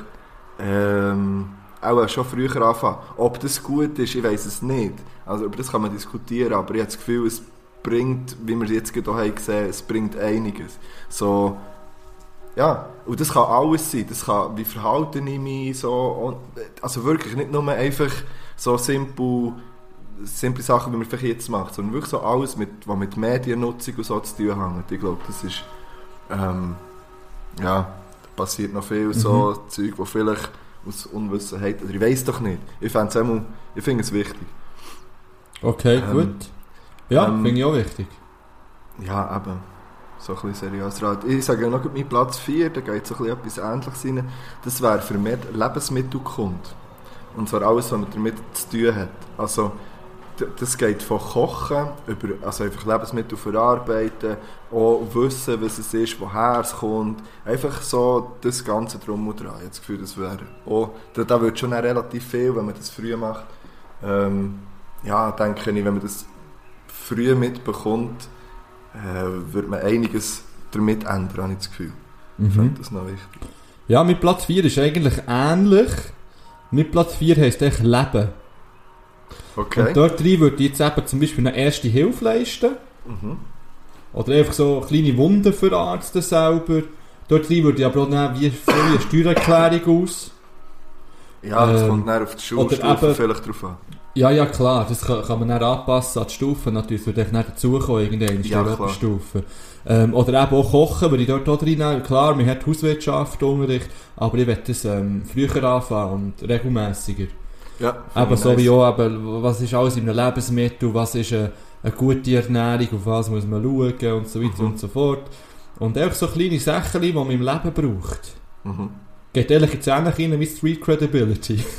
ähm, auch schon früher anfangen. Ob das gut ist, ich weiß es nicht. Also über das kann man diskutieren, aber ich habe das Gefühl, es bringt, wie wir es jetzt hier gesehen haben, es bringt einiges. So, ja, und das kann alles sein. Das kann, wie verhalte ich mich so. Und, also wirklich nicht nur einfach so simpel, simple Sachen, wie man vielleicht jetzt macht, sondern wirklich so alles, mit, was mit Mediennutzung und so zu tun hängt. Ich glaube, das ist, ähm, ja, da passiert noch viel so Zeug, wo vielleicht aus Unwissenheit, oder ich weiß doch nicht. Ich fände es einmal, ich finde es wichtig. Okay, Ähm, gut. Ja, ähm, finde ich auch wichtig. Ja, eben. So ein bisschen seriös Rat. Ich sage noch gut, mein Platz 4, da geht so ein bisschen etwas Ähnliches rein. Das wäre für mich Lebensmittelkunde. Und zwar alles, was man damit zu tun hat. Also, das geht von Kochen über also einfach Lebensmittel verarbeiten, auch wissen, was es ist, woher es kommt. Einfach so das Ganze drum und dran. Ich habe das Gefühl, das wäre auch, da, da wird schon relativ viel, wenn man das früh macht. Ähm, ja, denke ich, wenn man das früh mitbekommt, äh, wird man einiges damit ändern, habe ich das Gefühl. Ich Mhm. finde das noch wichtig. Ja, mit Platz 4 ist eigentlich ähnlich. Mit Platz 4 heisst echt Leben. Okay. Und dort drin würde ich jetzt eben zum Beispiel eine erste Hilfe leisten. Mhm. Oder einfach so kleine Wunden verarzten selber. Dort drin würde ich aber auch nehmen, wie eine Steuererklärung aus. Ja, das Ähm, kommt dann auf die Schulstufe eben- vielleicht drauf an. Ja, ja, klar, das kann, kann man dann anpassen an die Stufen. Natürlich würde ich dann dazukommen, irgendwann in Ja. Stufe. Ähm, oder eben auch kochen, würde ich dort auch drin nehmen. Klar, man hat Hauswirtschaft, Unterricht, aber ich möchte das ähm, früher anfangen und regelmäßiger. Ja, finde so wie auch, eben, was ist alles in einem Lebensmittel, was ist eine, eine gute Ernährung, auf was muss man schauen und so weiter Mhm. und so fort. Und einfach so kleine Sachen, die man im Leben braucht. Mhm. Geht ehrlich jetzt ähnlich rein wie Street Credibility.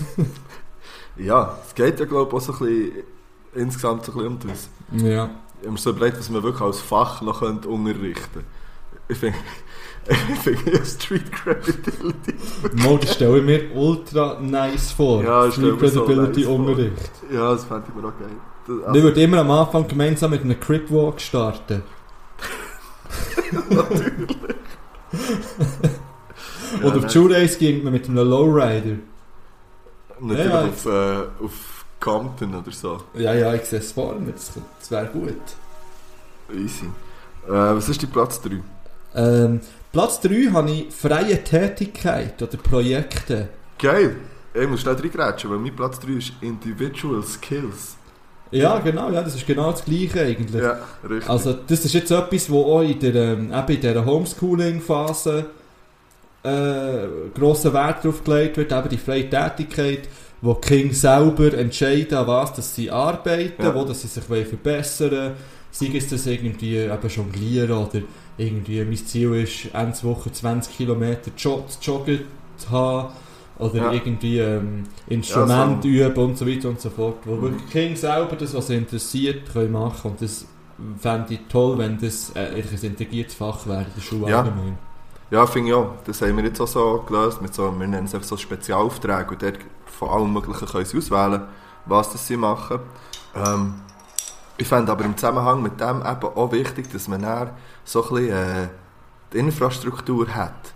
Ja, es geht ja glaube ich auch so ein bisschen insgesamt so ein bisschen um das. ja. Ich habe mir so überlegt, was man wirklich als Fach noch unterrichten könnte. Ich finde, Street Credibility. Mal, das stelle ich mir ultra nice vor. Ja, Street ich mir so Credibility nice vor. Unterricht. Ja, das fände ich mir auch geil. Das, ich also, würde immer am Anfang gemeinsam mit einem Crip Walk starten. ja, Oder auf die Schulreise ging man mit einem Lowrider. Natürlich Ja, ja. auf, äh, auf Compton oder so. Ja, ja, ich sehe es vor mir, das, das wäre gut. Easy. Äh, was ist die Platz 3? Ähm, Platz 3 habe ich freie Tätigkeit oder Projekte. Geil! Ich muss schnell reingrätschen, weil mein Platz 3 ist Individual Skills. Ja, genau, ja, das ist genau das Gleiche eigentlich. Ja, richtig. Also das ist jetzt etwas, wo auch in der, ähm, in dieser Homeschooling-Phase äh, grosser Wert drauf gelegt wird, eben die freie Tätigkeit, wo die Kinder selber entscheiden, an was dass sie arbeiten, Ja. wo dass sie sich verbessern wollen. Sei es das irgendwie eben jonglieren oder irgendwie mein Ziel ist, Ende Woche 20 Kilometer zu joggen zu haben oder Ja. irgendwie ähm, Instrument Ja, üben und so weiter und so fort. Wo Mhm. wirklich Kinder selber das, was sie interessiert, können machen und das fände ich toll, wenn das äh, ein integriertes Fach wäre in der Schule Ja. allgemein. Ja, finde ich auch. Das haben wir jetzt auch so gelöst. Mit so, wir nennen es einfach so Spezialaufträge. Und dort von allem Möglichen können sie auswählen, was das sie machen. Ähm, ich fände aber im Zusammenhang mit dem eben auch wichtig, dass man dann so ein bisschen äh, die Infrastruktur hat.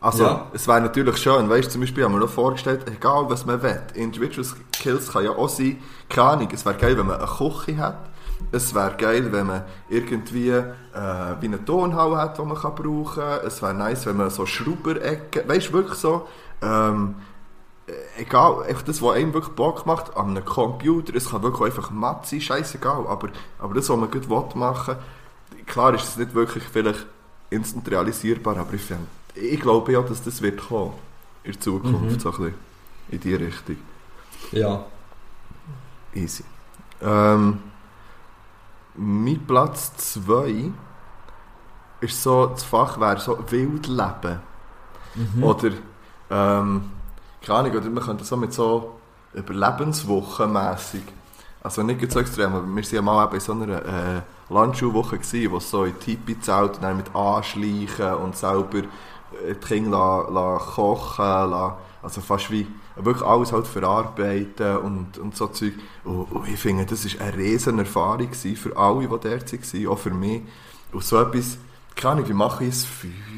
Also, Ja. es wäre natürlich schön, weißt du, zum Beispiel haben wir noch vorgestellt, egal was man will, Individual Skills kann ja auch sein, keine Ahnung, es wäre geil, wenn man eine Küche hat, Es wäre geil, wenn man irgendwie äh, wie eine Tonhalle hat, die man kann brauchen kann. Es wäre nice, wenn man so Schrauberecken, weißt du, wirklich so, ähm, äh, egal, einfach das, was einem wirklich Bock macht, an einem Computer, es kann wirklich einfach matt sein, scheißegal, aber, aber das, was man gut will machen klar ist es nicht wirklich vielleicht instant realisierbar, aber ich, find, ich glaube ja, dass das wird kommen, in der Zukunft, Mhm. so ein bisschen in die Richtung. Ja. Easy. Ähm, mein Platz 2 ist so, das Fach wäre so Wildleben. Mhm. Oder, ähm, keine Ahnung, man könnte so mit so Überlebenswochen mässig. Also nicht so extrem, aber wir waren mal eben in so einer äh, Landschulwoche, gewesen, wo es so in Tipi-Zelt und dann mit Anschleichen und selber äh, die Kinder la, la kochen, la, also fast wie wirklich alles halt verarbeiten und, und so Zeug. Und, und ich finde, das war eine riesen Erfahrung für alle, die dort waren, auch für mich. Und so etwas, keine Ahnung, wie mache ich ein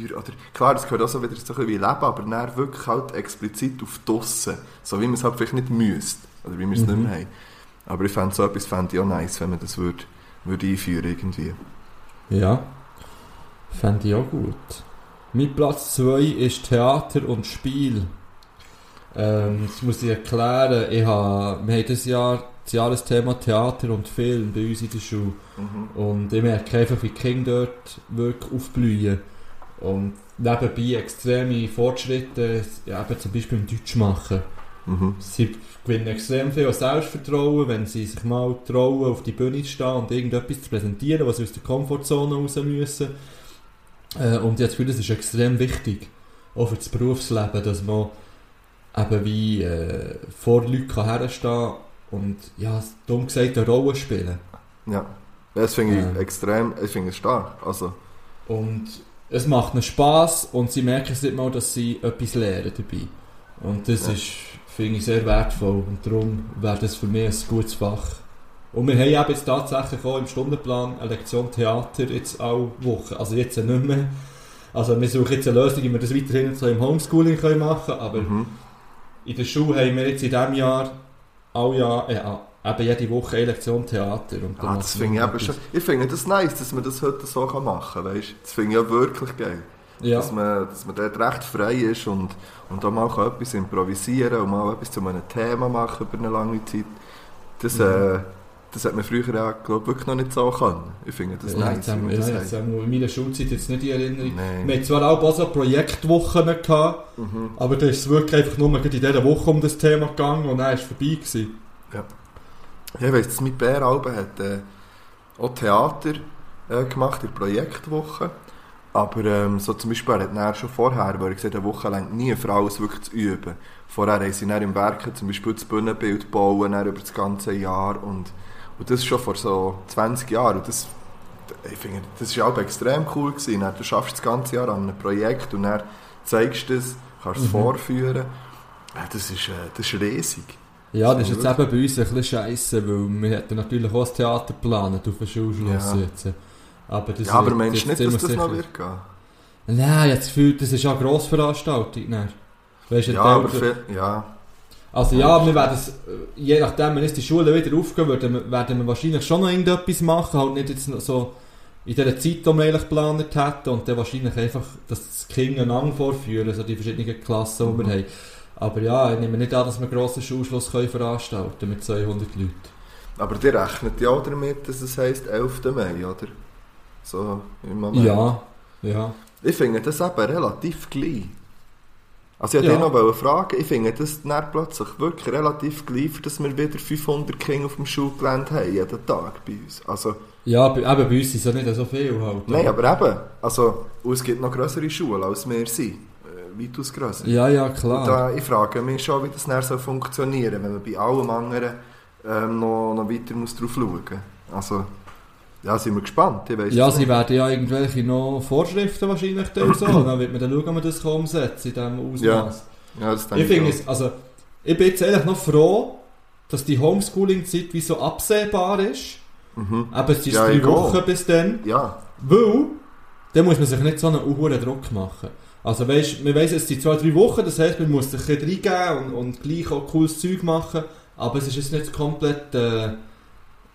Feuer? Oder, klar, das gehört auch so wieder so ein bisschen wie Leben, aber dann wirklich halt explizit auf Dossen. So wie man es halt vielleicht nicht müsste. Oder wie wir es Mhm. nicht mehr haben. Aber ich fände so etwas fände ich auch nice, wenn man das würde, würde einführen irgendwie. Ja. Fände ich auch gut. Mein Platz 2 ist Theater und Spiel. Ähm, das muss ich erklären. Ich habe, wir haben dieses Jahr das Jahresthema Theater und Film bei uns in der Schule. Mhm. Und ich merke einfach, wie die Kinder dort wirklich aufblühen. Und nebenbei extreme Fortschritte, eben zum Beispiel im Deutsch machen. Mhm. Sie gewinnen extrem viel Selbstvertrauen, wenn sie sich mal trauen, auf die Bühne zu stehen und irgendetwas zu präsentieren, was sie aus der Komfortzone raus müssen. Äh, und ich habe das Gefühl, das ist extrem wichtig, auch für das Berufsleben, dass man eben wie äh, vor Leuten kann herstehen und, ja, dumm gesagt, eine Rolle spielen. Ja. Das finde ich Ja. extrem, ich finde es stark. Also, Und es macht ihnen Spass und sie merken es nicht mal, dass sie etwas lernen dabei. Und das Ja. ist, finde ich, sehr wertvoll. Und darum wäre das für mich ein gutes Fach. Und wir haben eben jetzt tatsächlich auch im Stundenplan eine Lektion Theater jetzt alle Wochen. Also jetzt nicht mehr. Also wir suchen jetzt eine Lösung, wie wir das weiterhin so im Homeschooling können machen können. Aber mhm. in der Schule haben wir jetzt in diesem Jahr alle Jahr, äh, eben jede Woche eine Lektion Theater. Und ah, das finde ich eben schon, ich finde das nice, dass man das heute so machen kann, weißt Das finde ich ja wirklich geil. Ja. Dass, man, dass man dort recht frei ist und, und auch mal etwas improvisieren und mal etwas zu einem Thema machen über eine lange Zeit. Das, Mhm. äh, das hat man früher ja, glaub, wirklich noch nicht so können. Ich finde das ja, nice, haben das ja, jetzt haben wir in meiner Schulzeit jetzt nicht die Erinnerung. Nein. Wir hatten zwar auch so Projektwochen gehabt, Mhm. aber da ist es wirklich einfach nur in dieser Woche um das Thema gegangen und dann war es vorbei. Gewesen. Ja, ich weiss, dass mein Bäralbe hat äh, auch Theater äh, gemacht in der Projektwoche. Aber ähm, so zum Beispiel, er hat dann schon vorher, weil er gesagt eine Woche lang nie für alles wirklich zu üben. Vorher haben sie dann im Werken zum Beispiel das Bühnenbild bauen, über das ganze Jahr und, und das schon vor so 20 Jahren. Und das, ich finde, das war auch extrem cool. Gewesen. Dann, du schaffst das ganze Jahr an einem Projekt und dann zeigst du es, kannst es Mhm. vorführen. Ja, das, ist, äh, das ist riesig. Ja, das ist jetzt eben bei uns ein bisschen scheisse, weil wir hätten natürlich auch das Theater geplant auf den Schulschluss Ja. jetzt. Aber das ja, aber meinst du jetzt nicht, dass das noch sicher- wird gehen? Nein, ich habe das Gefühl, das ist ja eine Grossveranstaltung. Weißt du, Ja, aber viel, ja. Also ja, wir werden es, äh, je nachdem, wenn jetzt die Schulen wieder aufgehen, werden wir, werden wir wahrscheinlich schon noch irgendetwas machen, halt nicht jetzt so in der Zeit, die wir eigentlich geplant hätten und dann wahrscheinlich einfach, das Kinder einander vorführen, so die verschiedenen Klassen, die wir Mhm. haben. Aber ja, ich nehme nicht an, dass wir einen grossen Schulschluss können veranstalten mit 200 Leuten. Aber die rechnet ja auch damit, dass es heisst 11. Mai, oder? So im Moment. Ja, ja. Ich finde das eben relativ gleich. Also ich Ja. wollte dich noch fragen, ich finde das dann plötzlich wirklich relativ gleich, dass wir wieder 500 Kinder auf dem Schulgelände haben, jeden Tag bei uns. Also, Ja, eben bei uns ist es ja nicht so viel halt. nein, aber eben, also, es gibt noch größere Schulen, als wir sind. Äh, weitaus grösser. Ja, ja, Und klar. da, ich frage mich schon, wie das dann so funktionieren wenn man bei allem anderen ähm, noch, noch weiter muss drauf schauen muss. Also, ja, sind wir gespannt. Ich weiss Ja, sie nicht. werden ja irgendwelche noch Vorschriften wahrscheinlich dann so. Dann wird man dann schauen, ob man das kann umsetzen in diesem Ausmaß. Ja, das denke Ich finde auch. es, also, ich bin jetzt eigentlich noch froh, dass die Homeschooling-Zeit wie so absehbar ist. Mhm. Aber es ist Ja, drei ich Wochen auch. bis dann. Ja, Weil, dann muss man sich nicht so einen hohen Druck machen. Also weißt, man weiss, es sind zwei, drei Wochen, das heisst, man muss sich ein bisschen reingeben und, und gleich auch cooles Zeug machen, aber es ist jetzt nicht komplett äh,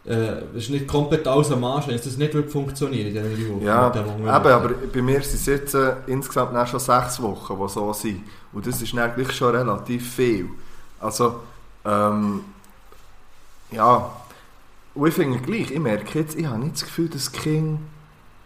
äh, es ist nicht komplett alles am Arsch, wenn es das nicht würde funktionieren in diesen drei Wochen. Ja, eben, aber bei mir sind es jetzt äh, insgesamt dann schon sechs Wochen, die so sind. Und das ist gleich schon relativ viel. Also, ähm, ja, und ich finde gleich, ich merke jetzt, ich habe nicht das Gefühl, dass das Kind,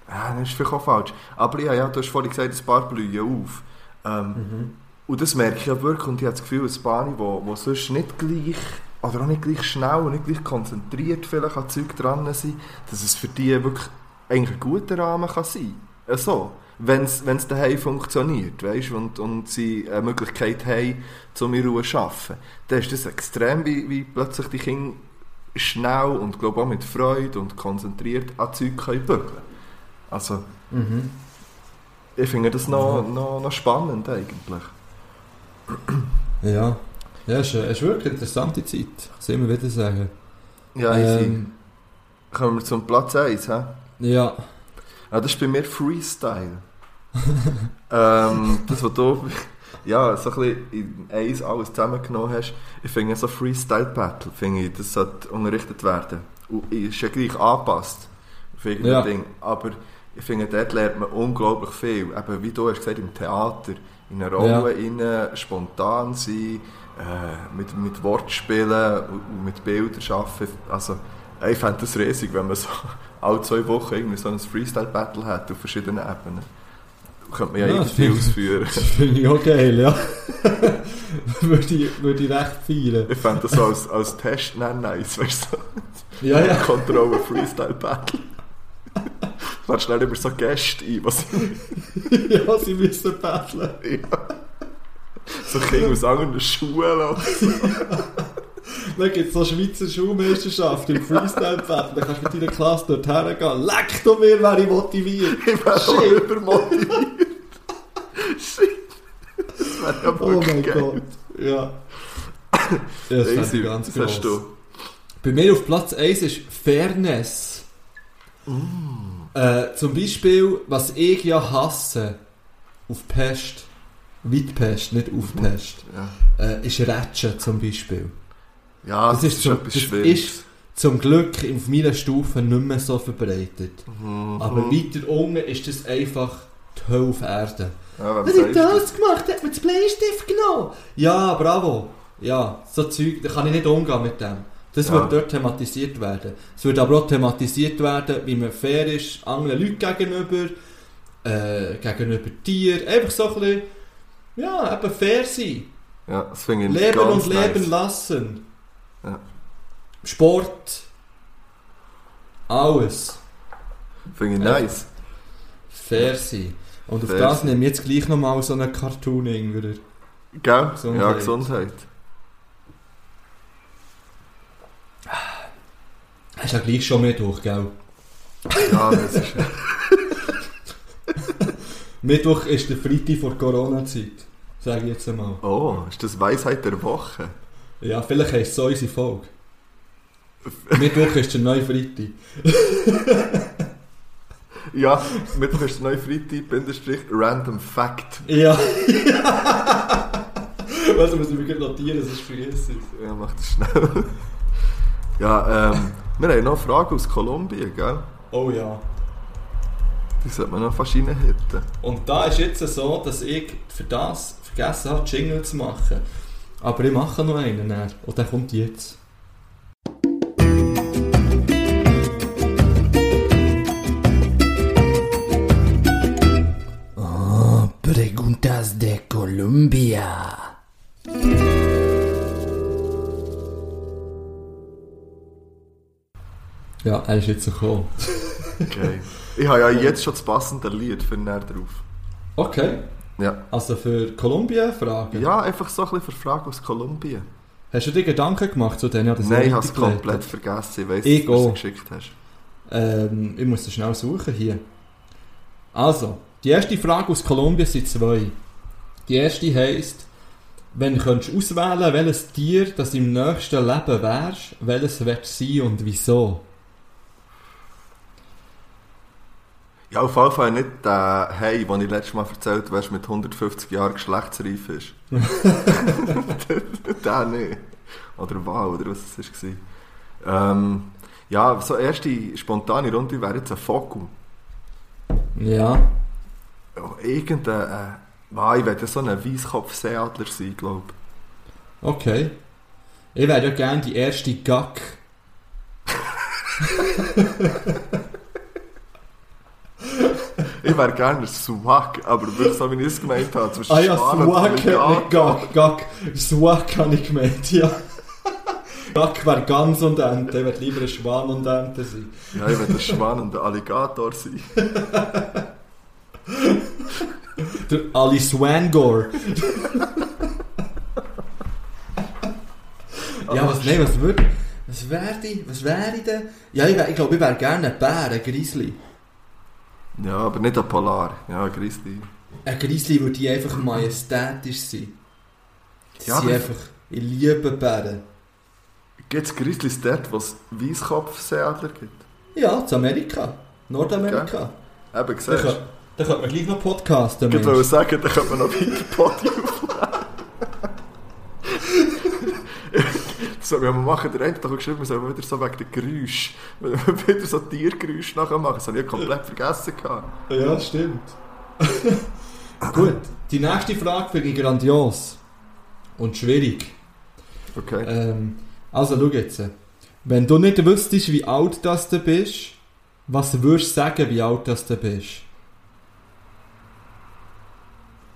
ja, das ist vielleicht auch falsch, aber ja, ja, du hast vorhin gesagt, ein paar blühen auf. Ähm, Mhm. Und das merke ich ja wirklich und ich habe das Gefühl, ein paar, die wo, wo sonst nicht gleich, oder auch nicht gleich schnell und nicht gleich konzentriert vielleicht an Zeug dran sind, dass es für die wirklich eigentlich ein guter Rahmen kann sein kann. So, wenn es daheim funktioniert, weißt, und, und sie eine Möglichkeit haben, um in Ruhe zu arbeiten, dann ist das extrem, wie, wie plötzlich die Kinder schnell und glaube auch mit Freude und konzentriert an Zeug können bügeln Also, Mhm. ich finde das noch, noch, noch spannend eigentlich. Ja. Ja, es ist, es ist wirklich eine interessante Zeit, kann ich immer wieder sagen. Ja, easy. ähm, Kommen wir zum Platz 1, hä? ja. Ah, das ist bei mir Freestyle. ähm, das, was du ja, so ein bisschen in eins alles zusammengenommen hast, ich finde so Freestyle-Battle, finde ich, das sollte unterrichtet werden. Und ist ja gleich angepasst auf irgendein Ja. Ding. Aber ich finde, dort lernt man unglaublich viel. Eben, wie du hast gesagt, im Theater, in eine Rolle rein, spontan sein, äh, mit, mit Wortspielen und, mit Bildern arbeiten. Also, ich fände das riesig, wenn man so alle zwei Wochen irgendwie so ein Freestyle-Battle hat auf verschiedenen Ebenen. Könnte man ja, Ja, irgendwie ausführen. Das finde ich auch geil, ja. würde, ich, würde ich recht feiern. Ich fände das so als, als Test nein, nice, weißt du? Ja, ja. Kontrolle Freestyle Battle. Dann schnell immer so Gäste ein, was ja, sie müssen battlen. ja. So Kinder aus anderen so. Dann gibt es so Schweizer Schulmeisterschaft im Freestyle-Battle. Dann kannst du mit deiner Klasse dort hergehen. Leck du mir, wäre ich motiviert. Ich wäre Shit. übermotiviert. Shit. Das wäre ja Oh mein geil. Gott. Ja. ja das ich ganz das gross. hast du. Bei mir auf Platz 1 ist Fairness. Äh, zum Beispiel, was ich ja hasse, auf Pest, weit Pest, nicht auf Pest, Ja, äh, ist Rätschen zum Beispiel. ja Das das, ist etwas das ist- Zum Glück auf meiner Stufe nicht mehr so verbreitet. Mhm. Aber weiter unten ist das einfach die Hölle auf Erden. Ja, Was man hat das gemacht? Hat mir das Bleistift genommen? Ja, bravo. Ja, so Zeug, da kann ich nicht umgehen mit dem. Das Ja. wird dort thematisiert werden. Es wird aber auch thematisiert werden, wie man fair ist anderen Leuten gegenüber, äh, gegenüber Tieren. Einfach so ein bisschen, ja, eben fair sein. ja, das finde ich Leben und leben nice. lassen. Ja. Sport. Alles. Finde ich Ja. nice. Fair sein. Und auf Fair das sein. nehme ich jetzt gleich nochmal so einen Cartoon irgendwie. Gell? Gesundheit. Ja, Gesundheit. Hast ja gleich schon Mittwoch, gell? Ja, das ist... Mittwoch ist der Freitag vor Corona-Zeit. Sage ich jetzt einmal. Oh, ist das Weisheit der Woche? Ja, vielleicht heisst es so unsere Folge. Mittwoch ist der neue Freitag. Ja, Mittwoch ist der neue Freitag, Bindestrich, Random Fact. Ja. Was muss ich mir notieren, sonst vergesse ich. Ja, mach das schnell. Ja, ähm, wir haben noch eine Frage aus Kolumbien, gell? Oh ja. Die sollte man noch fast reinhitten. Und da ist jetzt so, dass ich für das vergessen habe, Jingle zu machen. Aber ich mache noch einen. dann. Und der kommt jetzt. Oh, preguntas de Colombia. Ja, er ist jetzt gekommen. Okay. ich habe ja jetzt schon das passende Lied für näher drauf. Okay. Ja. Also für Kolumbien Fragen. Ja, einfach so ein bisschen für Fragen aus Kolumbien. Hast du dir Gedanken gemacht zu denen? Nein, ich habe es komplett vergessen. Ich weiss, Ich dass du es geschickt hast. Ähm, ich muss das schnell suchen hier. Also, die erste Frage aus Kolumbien sind zwei. Die erste heisst, wenn du könntest auswählen welches Tier das im nächsten Leben wärst, welches wird sein und wieso? Ja, auf jeden Fall nicht der Hey, den ich letztes Mal erzählt habe, mit 150 Jahren geschlechtsreif ist. der nicht. Oder wow, oder was es war. Ähm, Ja, so erste spontane Runde wäre jetzt ein Vogel. Ja. Oh, irgendein, äh, ich werde so ein Weisskopf-Seeadler sein, glaube Okay. Ich wäre ja gerne die erste Gack. ich. Ich wäre gerne Swag, aber wirklich so, wie ich es gemeint habe. zwischen Ah ja, Swag, nicht Alligator. Gack, Gack. Swag habe ich gemeint, ja. Gack wäre Gans und Ente, ich würde lieber ein Schwan und Ente sein. Ja, ich werde ein Schwan und ein Alligator sein. Der Ali Swangor. ja, was, nein, was würde... Was wäre die? Was wäre ich denn? Ja, ich, wär, ich glaube, ich wäre gerne ein Bär, ein Grizzly. Ja, aber nicht ein Polar. Ja, ein Grizzly. Ein Grizzly würde einfach majestätisch sein. Sie Ja, sind einfach... Ich liebe Bären. Gibt es Grizzlies dort, wo es Weisskopf-Seeadler gibt? Ja, zu Amerika. Nordamerika. Eben, Da siehst du? da könnte man gleich noch podcasten, Ich wollte Mensch. sagen, da könnte man noch weiter Podium Das soll man machen. Der eine hat doch geschrieben, wir sollen wieder so wegen den Geräusch, wieder so Tiergeräusch nachher machen. Das habe ich komplett vergessen. Gehabt. Ja, stimmt. Gut, die nächste Frage finde ich grandios. Und schwierig. Okay. Ähm, also, schau jetzt. Wenn du nicht wüsstest, wie alt das du bist, was würdest du sagen, wie alt das du bist?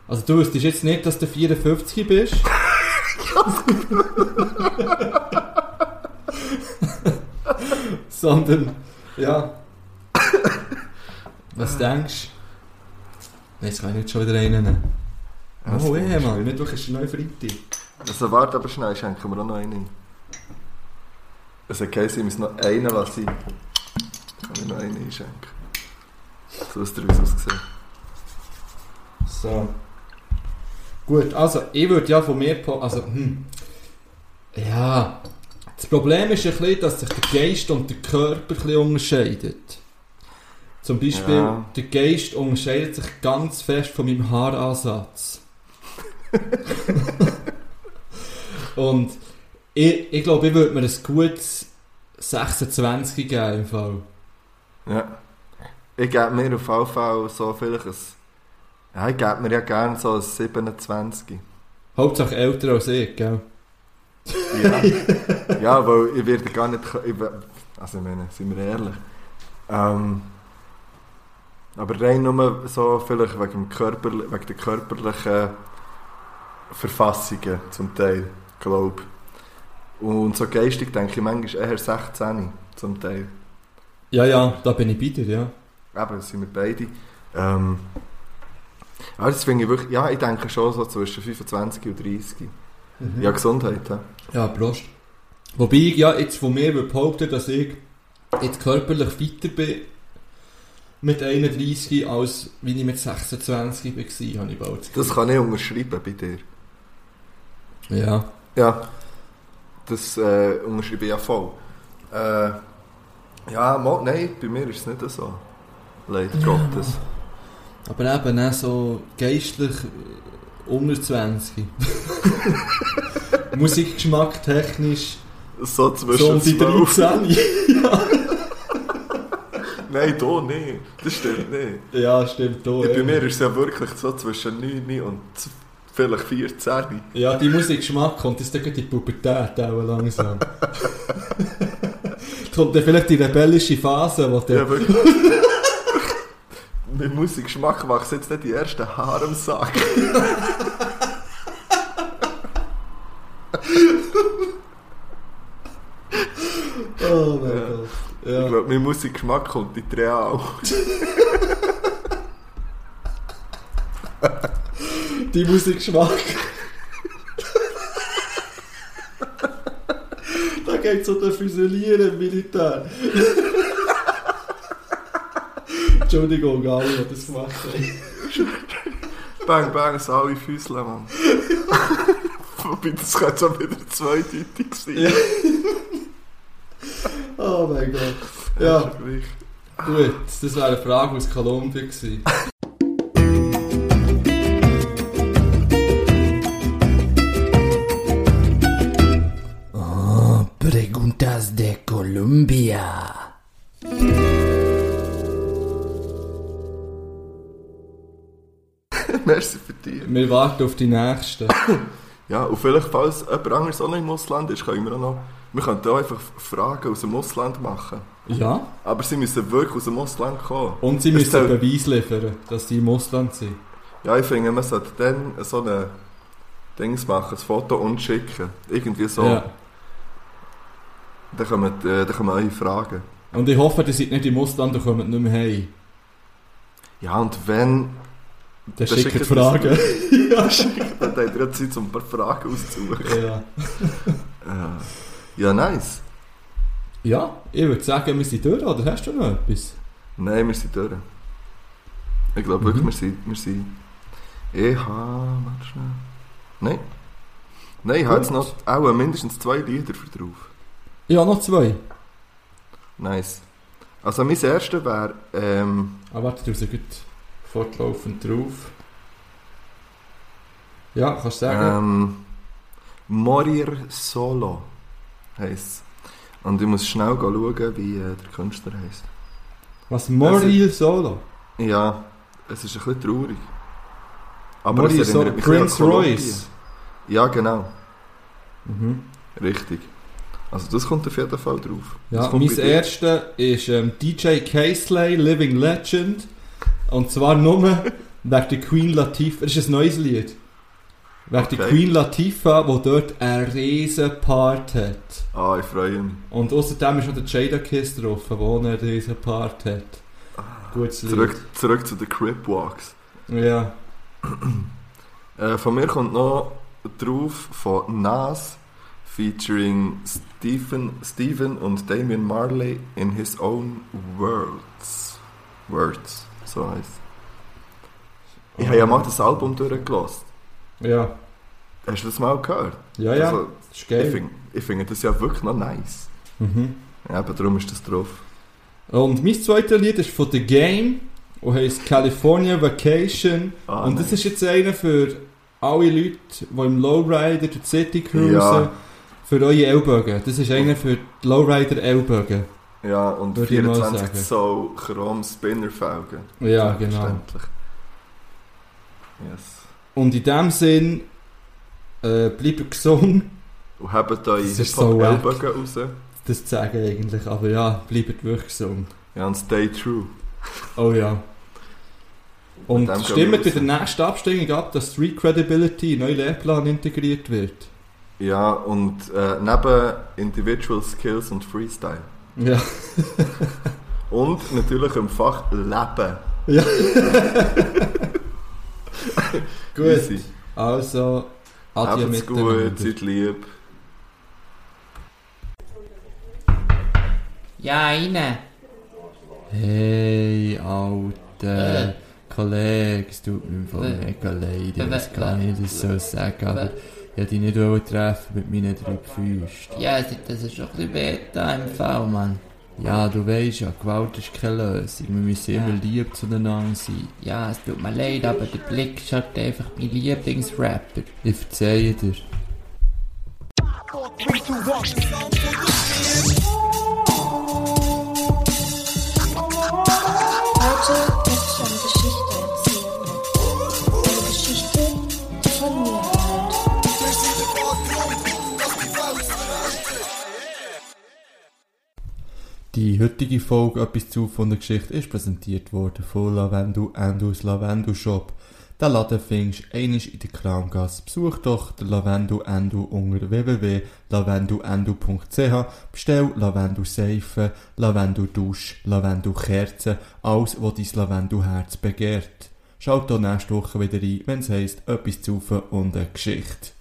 Also, du wüsstest jetzt nicht, dass du 54 bist. Sondern, ja. Was denkst du? Jetzt kann ich nicht schon wieder einen das Oh, ist eh. Mann. Nicht wirklich ein neuer Freitag. Also warte aber schnell, schenken wir auch noch einen. Es hat geheißen, ich muss noch einen lassen. Kann ich noch einen einschenken. So ist der, wie es aussieht. So. Gut, also ich würde ja von mir... po- Also, hm. Ja. Das Problem ist ein bisschen, dass sich der Geist und der Körper ein bisschen unterscheidet. Zum Beispiel, Ja. der Geist unterscheidet sich ganz fest von meinem Haaransatz. und ich, ich glaube, ich würde mir ein gutes 26 geben im Fall. Ja. Ich gebe mir auf jeden Fall so vielleicht ein... Ja, ich gebe mir ja gerne so ein 27. Hauptsache älter als ich, gell? Ja, ja weil ich werde gar nicht... Ich, also ich meine, sind wir ehrlich. Ähm, aber rein nur so vielleicht wegen, dem Körper, wegen der körperlichen Verfassungen zum Teil, glaube ich. Und so geistig denke ich manchmal eher 16 zum Teil. Ja, ja, da bin ich bei dir, ja. Eben, das sind wir beide. Ähm, aber das finde ich wirklich... Ja, ich denke schon so zwischen 25 und 30. Ja, Gesundheit. Ja. Ja, Prost. Wobei ich ja jetzt von mir würde behaupten, dass ich jetzt körperlich fitter bin mit 31 als wie ich mit 26 war, habe ich bald. Das kann ich unterschreiben bei dir. Ja. Ja, das äh, unterschreibe ich ja voll. Äh, ja, mo, nein, bei mir ist es nicht so. Leider Gottes. Aber eben auch so geistlich unter 20. Musikgeschmack technisch So so zwischen die 12. 13. Nein, da nicht. Das stimmt nicht. ja, stimmt. Ja, bei mir ist es ja wirklich so zwischen 9 und vielleicht 14. Ja, die Musikgeschmack kommt jetzt in die Pubertät auch langsam. kommt dann vielleicht die rebellische Phase, wo der... Ja, wirklich. Mit Musikgeschmack machst du jetzt nicht die ersten Haare am Sack. Oh mein Ja. Gott. Ich Ja. glaube, mein Musikgeschmack kommt in die Real. Die Musikgeschmack. da geht es um das Fusionieren im Militär. Entschuldigung, alle, die das gemacht haben. Bang, bang, es alle Füßle, Mann. Wobei, das könnte schon wieder zweideutig sein. Ja. Oh mein Gott. Ja, gut. Das wäre eine Frage aus Kolumbien gewesen. Wir warten auf die nächsten. Ja, und vielleicht, falls jemand anderes auch noch im Ausland ist, können wir auch noch... Wir könnten auch einfach Fragen aus dem Ausland machen. Ja. Aber sie müssen wirklich aus dem Ausland kommen. Und sie müssen zählt- Beweis liefern, dass sie im Ausland sind. Ja, ich finde, man sollte dann so ein Dings machen, ein Foto und schicken. Irgendwie so. Ja. Dann kommen, äh, dann kommen eure Fragen. Und ich hoffe, ihr seid nicht im Ausland und kommt nicht mehr heim. Ja, und wenn... Dann Dann schickt schickt Fragen. Dann habt ihr ja Zeit, um ein paar Fragen auszusuchen. ja. Ja, ja nice. ja, ich würde sagen, wir sind durch, oder hast du noch etwas? Nein, wir sind durch. Ich glaube Mhm. wirklich, wir sind... Wir sind ich habe... Warte schnell. Nein. Nein, ich habe jetzt noch auch mindestens zwei Lieder für drauf. Ja, noch zwei. Nice. Also mein erster wäre... Ähm, Ah, warte, du gut fortlaufend drauf. Ja, kannst du sagen. ähm, Morir Solo heisst Und ich muss schnell schauen, wie äh, der Künstler heisst. Was? Moril Solo? Ja, es ist ein bisschen traurig. Aber Moril es Solo. Prince. Royce. Ja, genau. Mhm. Richtig. Also das kommt auf jeden Fall drauf. Ja, mein erster ist ähm, DJ Casely, Living Legend. Und zwar nur wegen der Queen Latifah. Das ist ein neues Lied. Wegen der Okay. Queen Latifah, die dort einen riesen Part hat. Ah, ich freue mich. Und außerdem ist noch der Jada Kiss drauf, der einen riesen Part hat. Gutes Lied. Zurück, zurück zu den Crip Walks. Ja. Äh, von mir kommt noch drauf von Nas featuring Stephen, Stephen und Damien Marley in his own words. Words, so heißt Ich habe ja mal das Album durchgelassen. Ja. Hast du das mal gehört? Ja, ja. Also, ist ich geil. finde ich find das ja wirklich noch nice. Mhm. Ja, aber darum ist das drauf. Und mein zweites Lied ist von The Game und heißt California Vacation. Ah, und das nice. ist jetzt einer für alle Leute, die im Lowrider durch die City cruisen. Ja. Für eure Ellbogen. Das ist einer für die Lowrider Ellbogen. Ja, und Würde ich mal 24 sagen. so Chrom Spinner Felgen. Ja, genau. Selbstverständlich. Yes. Und in dem Sinn, äh, bleibt gesund, Und habt eure so Hip-Hop-Ellbogen raus. das zu sagen eigentlich. Aber ja, bleibt wirklich gesund. Ja, und stay true. Oh ja. Und stimmt bei der nächsten Abstimmung ab, dass Street Credibility in den neuen Lehrplan integriert wird. Ja, und äh, neben Individual Skills und Freestyle. Ja. Und natürlich im Fach Leben. Gut. Easy. Also, Adieu Habt's gut, seid lieb. Ja, rein. Hey, Alter. Äh. Kollege, es tut mir voll Äh. mega leid. Ich Äh, weiß äh, gar nicht, wie ich das soll sagen aber ich wollte dich nicht treffen mit meinen drei Füßen. Ja, das ist schon ein bisschen beta im Fall, Mann. Ja, du weißt ja, Gewalt ist keine Lösung. Wir müssen Ja. immer lieb zueinander sein. Ja, es tut mir leid, aber der Blick ist halt einfach mein Lieblingsrapper. Ich verzeihe dir. Heute Die heutige Folge «Etwas zu von der Geschichte» ist präsentiert worden von Lavendel Endus Lavendel Shop. Den Laden findest du einmal in der Kramgasse. Besuch doch den Lavendel Endu unter www.lavenduendu.ch. Bestell Lavendel Seife, Lavendel Dusch, Lavendel Kerzen, alles, was dein Lavendelherz begehrt. Schaut doch nächste Woche wieder ein, wenn es heisst «Etwas zu und eine Geschichte».